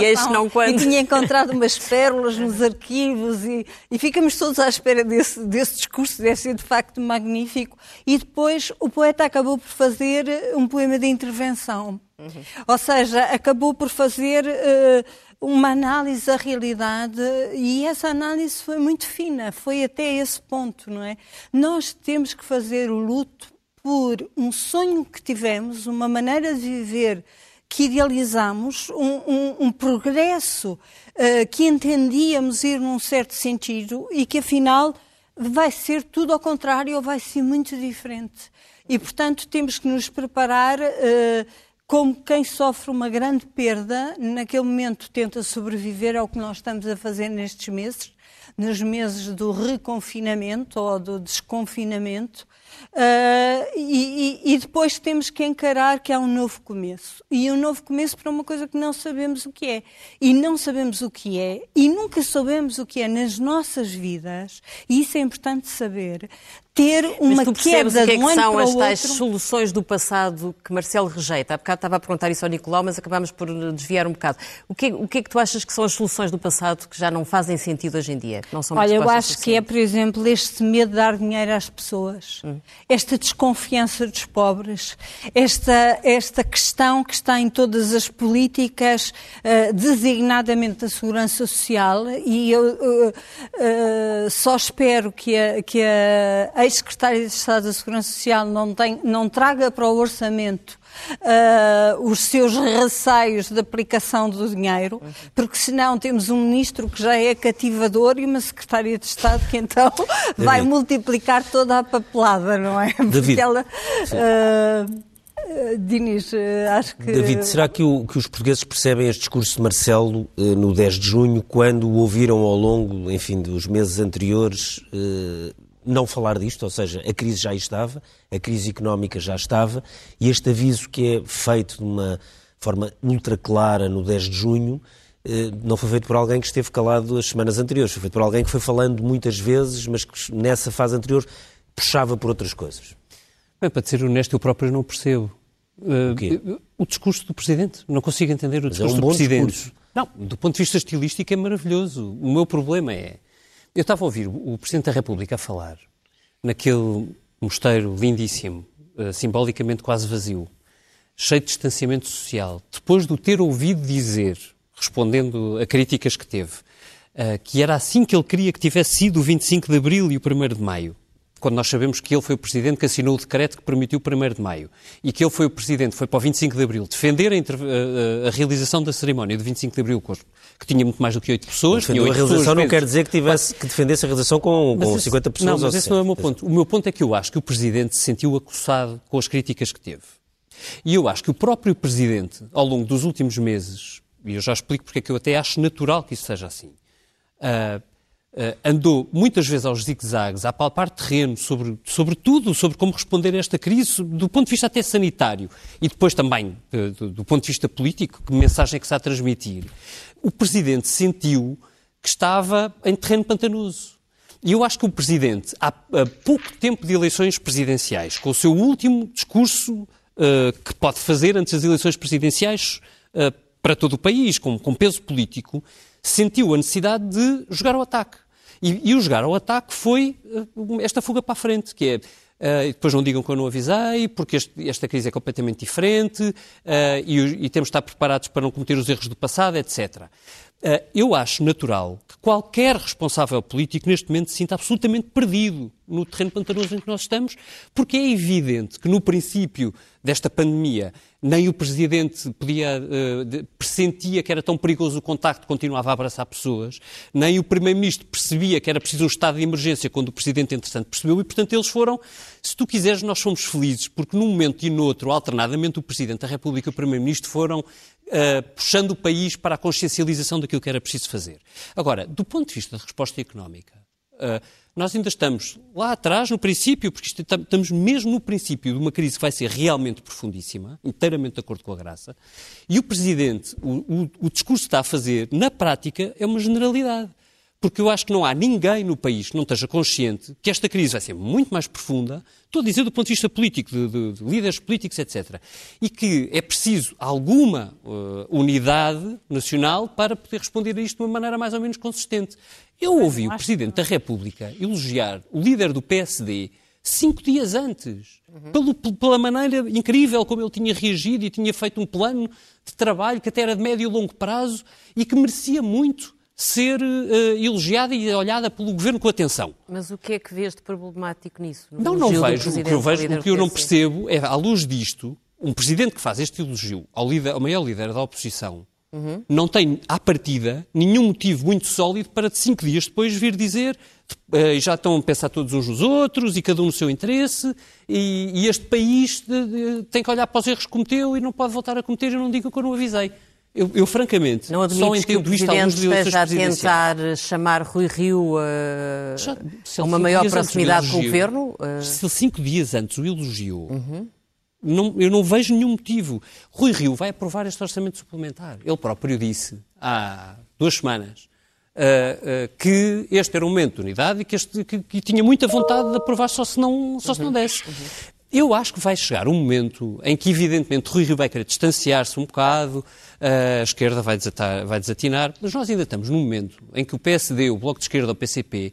e este não quando. E tinha encontrado umas pérolas nos arquivos e, e ficamos todos à espera desse, desse discurso, deve ser de facto magnífico. E depois o poeta acabou por fazer um poema de intervenção Uhum. Ou seja, acabou por fazer uh, uma análise da realidade e essa análise foi muito fina, foi até esse ponto, não é? Nós temos que fazer o luto por um sonho que tivemos, uma maneira de viver que idealizamos, um, um, um progresso uh, que entendíamos ir num certo sentido e que afinal vai ser tudo ao contrário ou vai ser muito diferente. E, portanto, temos que nos preparar uh, como quem sofre uma grande perda, naquele momento tenta sobreviver ao que nós estamos a fazer nestes meses, nos meses do reconfinamento ou do desconfinamento, Uh, e, e, depois temos que encarar que há um novo começo. E um novo começo para uma coisa que não sabemos o que é. E não sabemos o que é, e nunca sabemos o que é nas nossas vidas, e isso é importante saber, ter uma Mas tu queda o que, é que são as tais soluções do passado que Marcelo rejeita? Há bocado estava a perguntar isso ao Nicolau, mas acabámos por desviar um bocado. O que, o que é que tu achas que são as soluções do passado que já não fazem sentido hoje em dia? não são Olha, eu acho que é, por exemplo, este medo de dar dinheiro às pessoas, hum. Esta desconfiança dos pobres, esta, esta questão que está em todas as políticas, uh, designadamente da segurança social, e eu uh, uh, só espero que a, que a ex-secretária de Estado da Segurança Social não, tem, não traga para o orçamento uh, os seus receios de aplicação do dinheiro, porque senão temos um ministro que já é cativador e uma secretária de Estado que então vai multiplicar toda a papelada, não é? Porque David. ela. Uh, Dinis, acho que. David, será que, o, que, os portugueses percebem este discurso de Marcelo no 10 de junho, quando o ouviram ao longo, enfim, dos meses anteriores, não falar disto, ou seja, a crise já estava, a crise económica já estava, e este aviso que é feito de uma forma ultra clara no 10 de junho, eh, não foi feito por alguém que esteve calado as semanas anteriores, foi feito por alguém que foi falando muitas vezes, mas que nessa fase anterior puxava por outras coisas. Bem, para ser honesto, eu próprio não percebo. Uh, o, o discurso do Presidente. Não consigo entender o discurso é um do Presidente. Discurso. Não, do ponto de vista estilístico é maravilhoso. O meu problema é eu estava a ouvir o Presidente da República a falar naquele mosteiro lindíssimo, uh, simbolicamente quase vazio, cheio de distanciamento social, depois de o ter ouvido dizer, respondendo a críticas que teve, uh, que era assim que ele queria que tivesse sido o 25 de Abril e o 1 de Maio quando nós sabemos que ele foi o Presidente que assinou o decreto que permitiu o 1 de Maio e que ele foi o Presidente, foi para o 25 de Abril, defender a, a, a realização da cerimónia do 25 de Abril, que tinha muito mais do que 8 pessoas. Defendeu a realização não quer dizer que, tivesse, que defendesse a realização com, com esse, 50 pessoas. Não, mas esse não é o meu ponto. O meu ponto é que eu acho que o Presidente se sentiu acossado com as críticas que teve. E eu acho que o próprio Presidente, ao longo dos últimos meses, e eu já explico porque é que eu até acho natural que isso seja assim, uh, Uh, andou muitas vezes aos zigue-zagues, a palpar terreno sobre, sobre tudo, sobre como responder a esta crise, do ponto de vista até sanitário e depois também do, do ponto de vista político, que mensagem é que está a transmitir. O Presidente sentiu que estava em terreno pantanoso. E eu acho que o Presidente, há, há pouco tempo de eleições presidenciais, com o seu último discurso uh, que pode fazer antes das eleições presidenciais uh, para todo o país, com, com peso político, sentiu a necessidade de jogar ao ataque. E, e o jogar ao ataque foi uh, esta fuga para a frente, que é Uh, depois não digam que eu não avisei, porque este, esta crise é completamente diferente uh, e, e, temos de estar preparados para não cometer os erros do passado, etc. Uh, eu acho natural que qualquer responsável político neste momento se sinta absolutamente perdido no terreno pantanoso em que nós estamos, porque é evidente que no princípio desta pandemia nem o Presidente podia, uh, pressentia que era tão perigoso o contacto, continuava a abraçar pessoas, nem o Primeiro-Ministro percebia que era preciso um estado de emergência quando o Presidente, entretanto, percebeu, e, portanto, eles foram, se tu quiseres, nós fomos felizes, porque num momento e no outro, alternadamente, o Presidente da República e o Primeiro-Ministro foram uh, puxando o país para a consciencialização daquilo que era preciso fazer. Agora, do ponto de vista da resposta económica, uh, nós ainda estamos lá atrás, no princípio, porque isto, estamos mesmo no princípio de uma crise que vai ser realmente profundíssima, inteiramente de acordo com a graça, e o Presidente, o, o, o discurso que está a fazer, na prática, é uma generalidade porque eu acho que não há ninguém no país que não esteja consciente que esta crise vai ser muito mais profunda, estou a dizer do ponto de vista político, de, de, de líderes políticos, etc. E que é preciso alguma uh, unidade nacional para poder responder a isto de uma maneira mais ou menos consistente. Eu ouvi o Presidente da República elogiar o líder do PSD cinco dias antes. Uhum. Pelo, pela maneira incrível como ele tinha reagido e tinha feito um plano de trabalho que até era de médio e longo prazo e que merecia muito ser uh, elogiada e olhada pelo governo com atenção. Mas o que é que vês de problemático nisso? Não, não vejo. O que eu vejo, o que eu não percebo é, à luz disto, um presidente que faz este elogio ao, líder, ao maior líder da oposição uhum. não tem, à partida, nenhum motivo muito sólido para cinco dias depois vir dizer uh, já estão a pensar todos uns nos outros e cada um no seu interesse e, e este país de, de, tem que olhar para os erros que cometeu e não pode voltar a cometer. Eu não digo que eu não avisei. Eu, eu, francamente, não só entendo isto à luz de a tentar chamar Rui Rio a, Já, a uma maior proximidade com o governo? Uh... Se cinco dias antes o elogiou, uhum. Não, eu não vejo nenhum motivo. Rui Rio vai aprovar este orçamento suplementar. Ele próprio disse há duas semanas uh, uh, que este era um momento de unidade e que, este, que, que, tinha muita vontade de aprovar só se não, só se não uhum. desse. Uhum. Eu acho que vai chegar um momento em que, evidentemente, Rui Rio vai querer distanciar-se um bocado, a esquerda vai, desatar, vai desatinar, mas nós ainda estamos num momento em que o PSD, o Bloco de Esquerda, o PCP,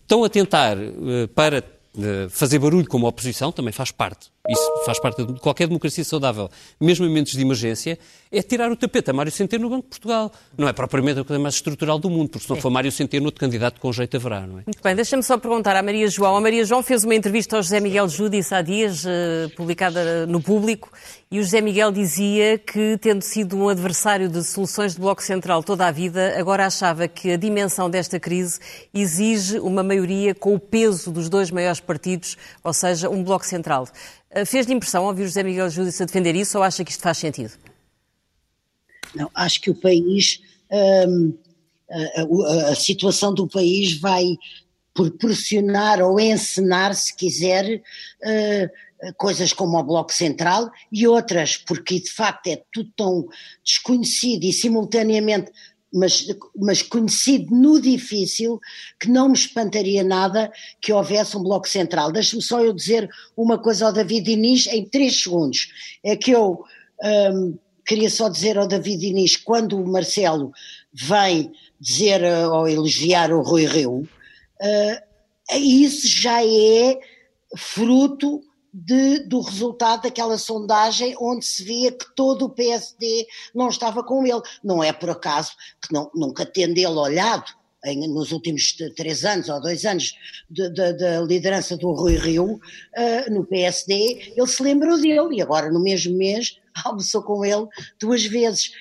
estão a tentar, uh, para uh, fazer barulho como oposição, também faz parte, isso faz parte de qualquer democracia saudável, mesmo em momentos de emergência, é tirar o tapete a Mário Centeno no Banco de Portugal. Não é propriamente a coisa mais estrutural do mundo, porque se não for Mário Centeno, outro candidato com jeito haverá, não é? Muito bem, deixa-me só perguntar à Maria João. A Maria João fez uma entrevista ao José Miguel Júdice há dias, uh, publicada no público, e o José Miguel dizia que, tendo sido um adversário de soluções de Bloco Central toda a vida, agora achava que a dimensão desta crise exige uma maioria com o peso dos dois maiores partidos, ou seja, um Bloco Central. Uh, Fez-lhe impressão ouvir José Miguel Júdice a defender isso ou acha que isto faz sentido? Não, acho que o país, hum, a, a, situação do país vai proporcionar ou encenar, se quiser, uh, coisas como o Bloco Central e outras, porque de facto é tudo tão desconhecido e simultaneamente mas, mas conhecido no difícil, que não me espantaria nada que houvesse um bloco central. Deixe-me só eu dizer uma coisa ao David Inês em três segundos. É que eu um, queria só dizer ao David Inês, quando o Marcelo vem dizer uh, ou elogiar o Rui Rio, uh, isso já é fruto de, do resultado daquela sondagem onde se via que todo o PSD não estava com ele. Não é por acaso que não, nunca tendo ele olhado em, nos últimos três anos ou dois anos da liderança do Rui Rio uh, no PSD, ele se lembrou dele e agora no mesmo mês almoçou com ele duas vezes.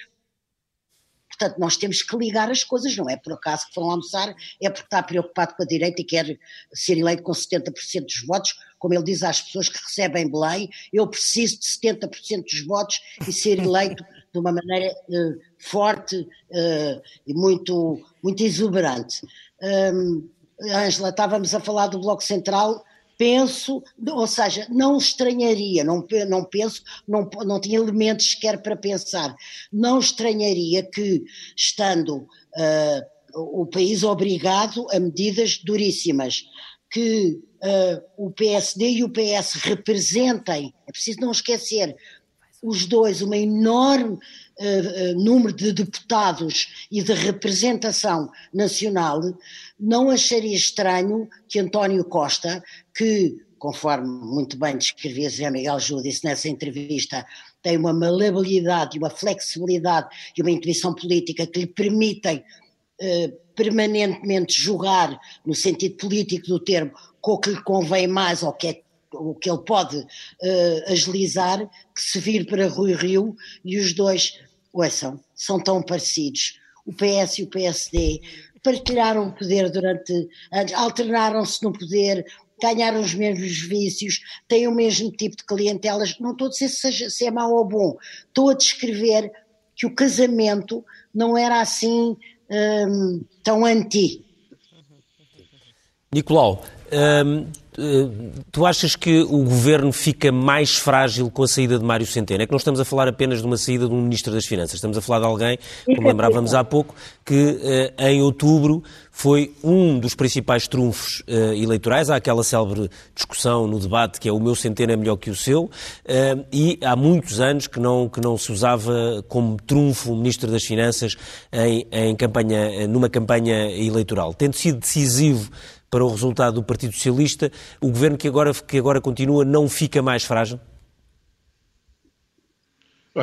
Portanto, nós temos que ligar as coisas, não é por acaso que foram almoçar, é porque está preocupado com a direita e quer ser eleito com 70% dos votos, como ele diz às pessoas que recebem Belém, eu preciso de 70% dos votos e ser eleito de uma maneira uh, forte uh, e muito, muito exuberante. Um, Ângela, estávamos a falar do Bloco Central, penso, ou seja, não estranharia, não, não penso, não, não tinha elementos sequer para pensar, não estranharia que, estando uh, o país obrigado a medidas duríssimas, que uh, o PSD e o PS representem, é preciso não esquecer, os dois, uma enorme uh, número de deputados e de representação nacional, não acharia estranho que António Costa, que, conforme muito bem descrevia Zé Miguel Júdice nessa entrevista, tem uma maleabilidade, uma flexibilidade e uma intuição política que lhe permitem eh, permanentemente jogar, no sentido político do termo, com o que lhe convém mais ou que é o que ele pode uh, agilizar, que se vir para Rui Rio e os dois, ouçam, são tão parecidos. O PS e o PSD partilharam o poder durante anos, alternaram-se no poder, ganharam os mesmos vícios, têm o mesmo tipo de clientelas. Não estou a dizer se, se é mau ou bom, estou a descrever que o casamento não era assim hum, tão anti. Nicolau, hum, Tu achas que o governo fica mais frágil com a saída de Mário Centeno? É que não estamos a falar apenas de uma saída de um Ministro das Finanças, estamos a falar de alguém, como lembrávamos há pouco, que eh, em outubro foi um dos principais trunfos uh, eleitorais. Há aquela célebre discussão no debate que é o meu Centeno é melhor que o seu, uh, e há muitos anos que não, que não se usava como trunfo o Ministro das Finanças em, em campanha, numa campanha eleitoral. Tendo sido decisivo para o resultado do Partido Socialista, o governo que agora, que agora continua não fica mais frágil?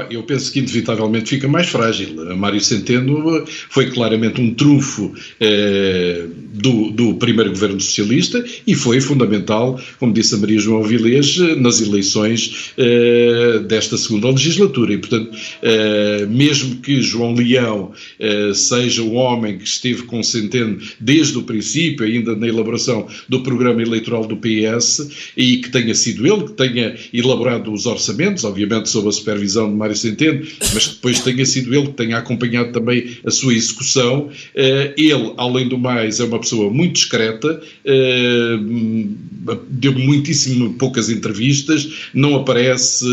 Eu penso que inevitavelmente fica mais frágil. Mário Centeno foi claramente um trunfo eh, do, do, primeiro governo socialista e foi fundamental, como disse a Maria João Vilês, nas eleições eh, desta segunda legislatura. E, portanto, eh, mesmo que João Leão eh, seja o homem que esteve com Centeno desde o princípio, ainda na elaboração do programa eleitoral do PS, e que tenha sido ele que tenha elaborado os orçamentos, obviamente sob a supervisão de Mário Centeno, mas que depois tenha sido ele que tenha acompanhado também a sua execução. Eh, ele, além do mais, é uma pessoa muito discreta, eh, deu muitíssimo poucas entrevistas, não aparece,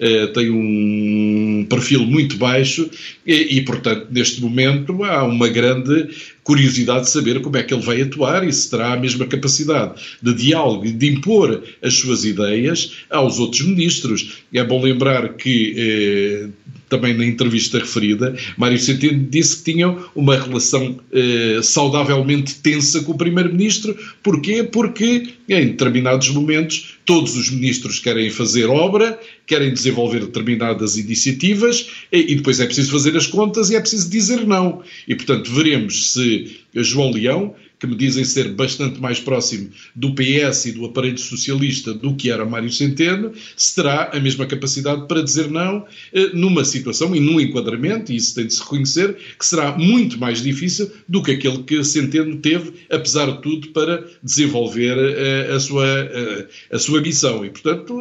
eh, tem um perfil muito baixo e, e, portanto, neste momento há uma grande curiosidade de saber como é que ele vai atuar e se terá a mesma capacidade de diálogo e de impor as suas ideias aos outros ministros. É bom lembrar que, eh, também na entrevista referida, Mário Centeno disse que tinham uma relação eh, saudavelmente tensa com o Primeiro-Ministro. Porquê? Porque em determinados momentos todos os ministros querem fazer obra, querem desenvolver determinadas iniciativas e, e depois é preciso fazer as contas e é preciso dizer não. E, portanto, veremos se João Leão que me dizem ser bastante mais próximo do PS e do aparelho socialista do que era Mário Centeno, se terá a mesma capacidade para dizer não eh, numa situação e num enquadramento, e isso tem de se reconhecer, que será muito mais difícil do que aquele que Centeno teve, apesar de tudo, para desenvolver eh, a, sua, eh, a sua missão. E, portanto,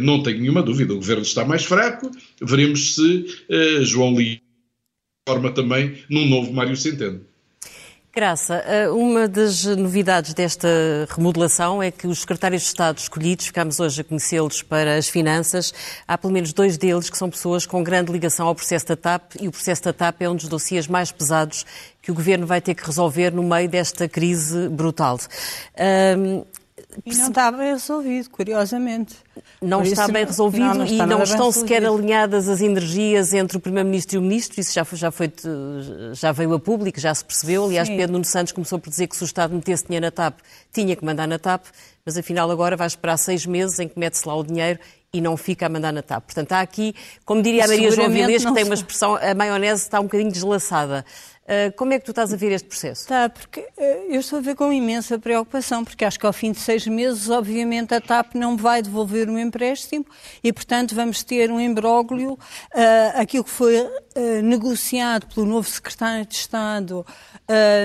não tenho nenhuma dúvida, o governo está mais fraco, veremos se João Lee forma também num novo Mário Centeno. Graça, eh, uma das novidades desta remodelação é que os secretários de Estado escolhidos, ficamos hoje a conhecê-los para as finanças, há pelo menos dois deles que são pessoas com grande ligação ao processo da TAP e o processo da TAP é um dos dossiês mais pesados que o Governo vai ter que resolver no meio desta crise brutal. E não está bem resolvido, curiosamente. Não Por está bem resolvido não, não está e não estão sequer alinhadas as energias entre o Primeiro-Ministro e o Ministro. Isso já, foi, já, foi, já veio a público, já se percebeu. Aliás, Sim. Pedro Nuno Santos começou por dizer que se o Estado metesse dinheiro na TAP, tinha que mandar na TAP, mas afinal agora vai esperar seis meses em que mete-se lá o dinheiro e não fica a mandar na TAP. Portanto, há aqui, como diria a Maria João Vilês, que tem uma expressão, a maionese está um bocadinho deslaçada. Uh, como é que tu estás a ver este processo? Está, porque uh, eu estou a ver com imensa preocupação, porque acho que ao fim de seis meses, obviamente, a TAP não vai devolver o empréstimo e, portanto, vamos ter um imbróglio. Uh, aquilo que foi negociado pelo novo secretário de Estado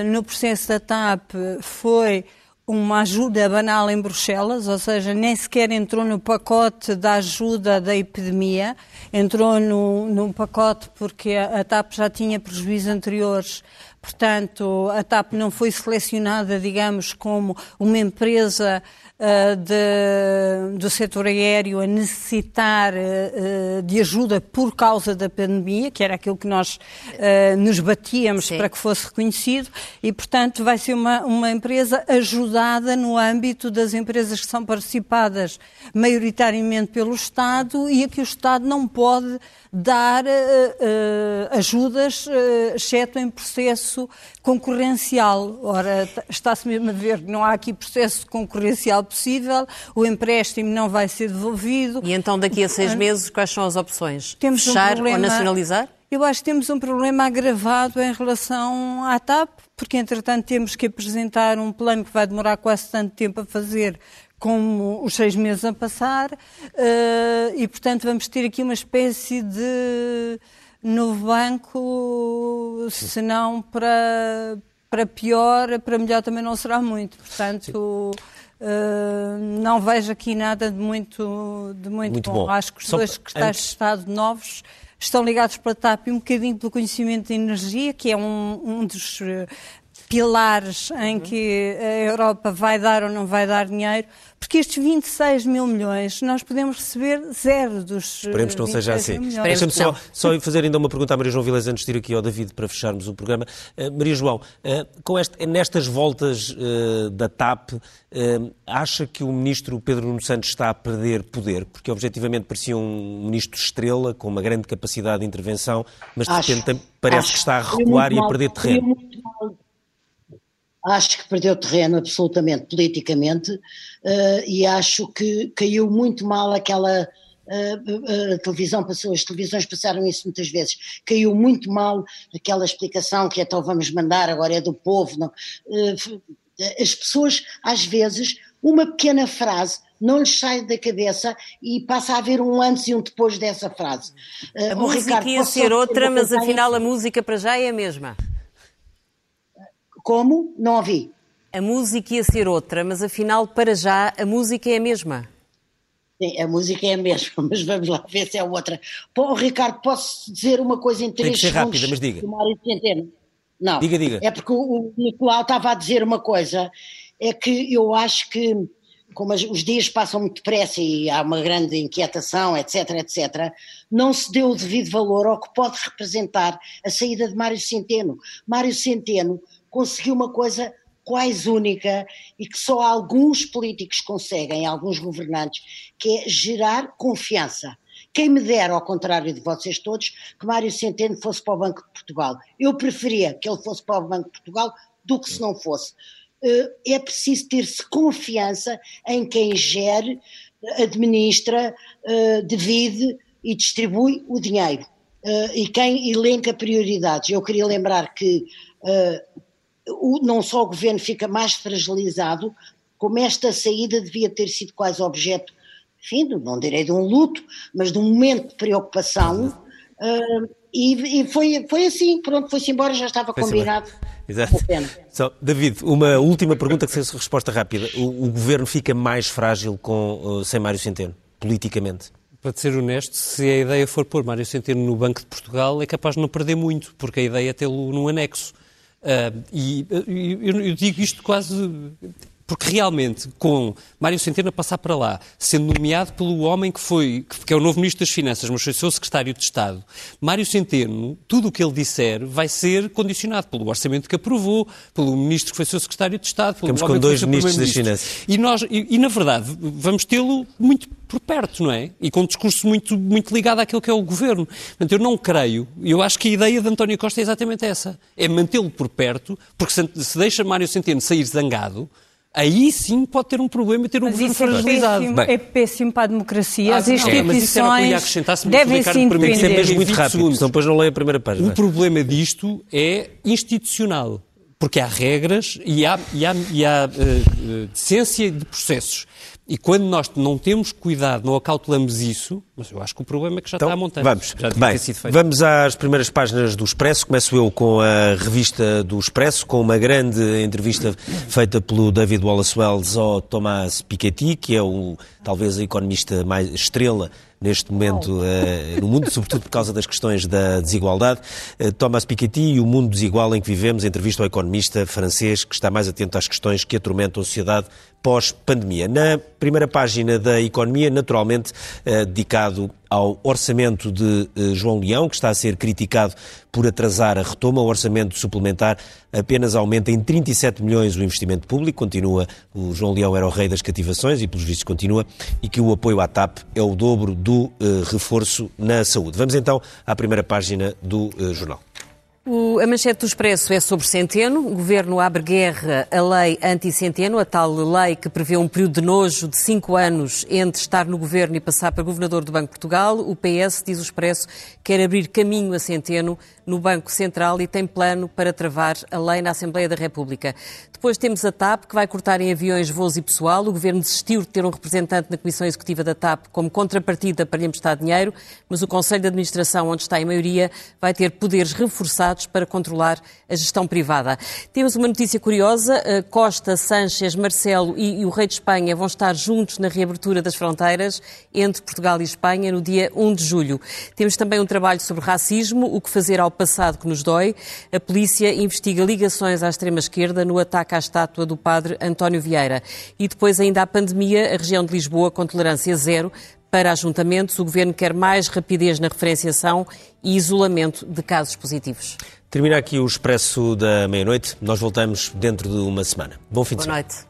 no processo da TAP foi uma ajuda banal em Bruxelas, ou seja, nem sequer entrou no pacote da ajuda da epidemia, entrou no, no pacote porque a, a TAP já tinha prejuízos anteriores, portanto, a TAP não foi selecionada, digamos, como uma empresa uh, de, do setor aéreo a necessitar uh, de ajuda por causa da pandemia, que era aquilo que nós uh, nos batíamos Sim. para que fosse reconhecido, e, portanto, vai ser uma, uma empresa ajudada no âmbito das empresas que são participadas maioritariamente pelo Estado e a que o Estado não pode dar ajudas, exceto em processo concorrencial. Ora, está-se mesmo a ver que não há aqui processo concorrencial possível, o empréstimo não vai ser devolvido. E então, daqui a seis meses, quais são as opções? Temos Fechar um problema, ou nacionalizar? Eu acho que temos um problema agravado em relação à TAP, porque entretanto temos que apresentar um plano que vai demorar quase tanto tempo a fazer como os seis meses a passar, uh, e portanto vamos ter aqui uma espécie de novo banco, se não para, para pior, para melhor também não será muito. Portanto. Uh, não vejo aqui nada de muito, de muito, muito bom. bom. Acho que os Só dois secretários antes... de Estado novos estão ligados para a TAP um bocadinho pelo conhecimento de energia, que é um, um dos pilares em uhum. que a Europa vai dar ou não vai dar dinheiro, porque estes 26 mil milhões nós podemos receber zero dos. Esperemos que não seja assim. Deixa-me só, só fazer ainda uma pergunta à Maria João Vilas antes de ir aqui ao David para fecharmos o programa. Uh, Maria João, uh, com este, nestas voltas uh, da TAP, acha que o ministro Pedro Nuno Santos está a perder poder? Porque objetivamente parecia um ministro estrela, com uma grande capacidade de intervenção, mas de repente parece acho. que está a recuar e a perder terreno. Acho que perdeu terreno absolutamente politicamente uh, e acho que caiu muito mal aquela a televisão passou, as televisões passaram isso muitas vezes, caiu muito mal aquela explicação que então vamos mandar, agora é do povo, não. As pessoas, às vezes, uma pequena frase não lhes sai da cabeça e passa a haver um antes e um depois dessa frase. A uh, música Ricardo, ia ser outra, mas afinal a música para já é a mesma. Como? Não ouvi. A música ia ser outra, mas afinal para já a música é a mesma. Sim, a música é a mesma, mas vamos lá ver se é outra. Pô, Ricardo, posso dizer uma coisa em três Tem que ser rápida, mas diga. Não, diga, diga. é porque o Nicolau estava a dizer uma coisa, é que eu acho que, como os dias passam muito depressa e há uma grande inquietação, etc, etc, não se deu o devido valor ao que pode representar a saída de Mário Centeno. Mário Centeno conseguiu uma coisa quase única e que só alguns políticos conseguem, alguns governantes, que é gerar confiança. Quem me dera, ao contrário de vocês todos, que Mário Centeno fosse para o Banco de Portugal. Eu preferia que ele fosse para o Banco de Portugal do que se não fosse. Eh, é preciso ter-se confiança em quem gere, administra, eh, divide e distribui o dinheiro. Eh, e quem elenca prioridades. Eu queria lembrar que o, não só o governo fica mais fragilizado, como esta saída devia ter sido quase objeto, enfim, não direi de um luto, mas de um momento de preocupação. Uh, e, e, foi, foi assim, pronto, foi-se embora, já estava foi combinado. Exato. So, David, uma última pergunta que seja resposta rápida. O, o, governo fica mais frágil com, uh, sem Mário Centeno, politicamente? Para ser honesto, se a ideia for pôr Mário Centeno no Banco de Portugal, é capaz de não perder muito, porque a ideia é tê-lo num anexo. Uh, e eu, eu digo isto quase porque realmente, com Mário Centeno a passar para lá, sendo nomeado pelo homem que foi, que é o novo Ministro das Finanças, mas foi seu Secretário de Estado, Mário Centeno, tudo o que ele disser vai ser condicionado pelo orçamento que aprovou, pelo Ministro que foi seu Secretário de Estado, pelo Ficamos com dois Ministros das Finanças. E, nós, e, e na verdade, vamos tê-lo muito por perto, não é? E com um discurso muito, muito ligado àquilo que é o governo. Portanto, eu não creio, eu acho que a ideia de António Costa é exatamente essa: é mantê-lo por perto, porque se, se deixa Mário Centeno sair zangado, aí sim pode ter um problema e ter um mas governo fragilizado. É péssimo, é péssimo para a democracia. As instituições é, devem se independer. Tem que ser mesmo muito rápido, senão depois não leio a primeira página. O problema disto é institucional. Porque há regras e há, e há, e há uh, ciência de processos. E quando nós não temos cuidado, não acautelamos isso, mas eu acho que o problema é que já então, está a montar. Vamos, Bem, vamos às primeiras páginas do Expresso. Começo eu com a revista do Expresso, com uma grande entrevista feita pelo David Wallace Wells ao Tomás Piketty, que é o, talvez a economista mais estrela neste momento uh, no mundo, sobretudo por causa das questões da desigualdade. Uh, Thomas Piketty e o mundo desigual em que vivemos, entrevista ao economista francês que está mais atento às questões que atormentam a sociedade pós-pandemia. Na primeira página da Economia, naturalmente, uh, dedicado ao orçamento de uh, João Leão, que está a ser criticado por atrasar a retoma. O orçamento suplementar apenas aumenta em 37 milhões o investimento público. Continua, o João Leão era o rei das cativações e, pelos vistos, continua. E que o apoio à TAP é o dobro do uh, reforço na saúde. Vamos então à primeira página do jornal. O, a manchete do Expresso é sobre Centeno. O Governo abre guerra à lei anti-Centeno, a tal lei que prevê um período de nojo de cinco anos entre estar no Governo e passar para Governador do Banco de Portugal. O PS, diz o Expresso, quer abrir caminho a Centeno no Banco Central e tem plano para travar a lei na Assembleia da República. Depois temos a TAP, que vai cortar em aviões voos e pessoal. O Governo desistiu de ter um representante na Comissão Executiva da TAP como contrapartida para lhe emprestar dinheiro, mas o Conselho de Administração, onde está em maioria, vai ter poderes reforçados para controlar a gestão privada. Temos uma notícia curiosa. Eh, Costa, Sánchez, Marcelo e, e o Rei de Espanha vão estar juntos na reabertura das fronteiras entre Portugal e Espanha no dia 1 de julho. Temos também um trabalho sobre racismo, o que fazer ao passado que nos dói. A polícia investiga ligações à extrema-esquerda no ataque à estátua do padre António Vieira. E depois ainda a pandemia, a região de Lisboa com tolerância zero para ajuntamentos. O Governo quer mais rapidez na referenciação e isolamento de casos positivos. Termina aqui o Expresso da Meia-Noite. Nós voltamos dentro de uma semana. Bom fim de semana. Boa noite.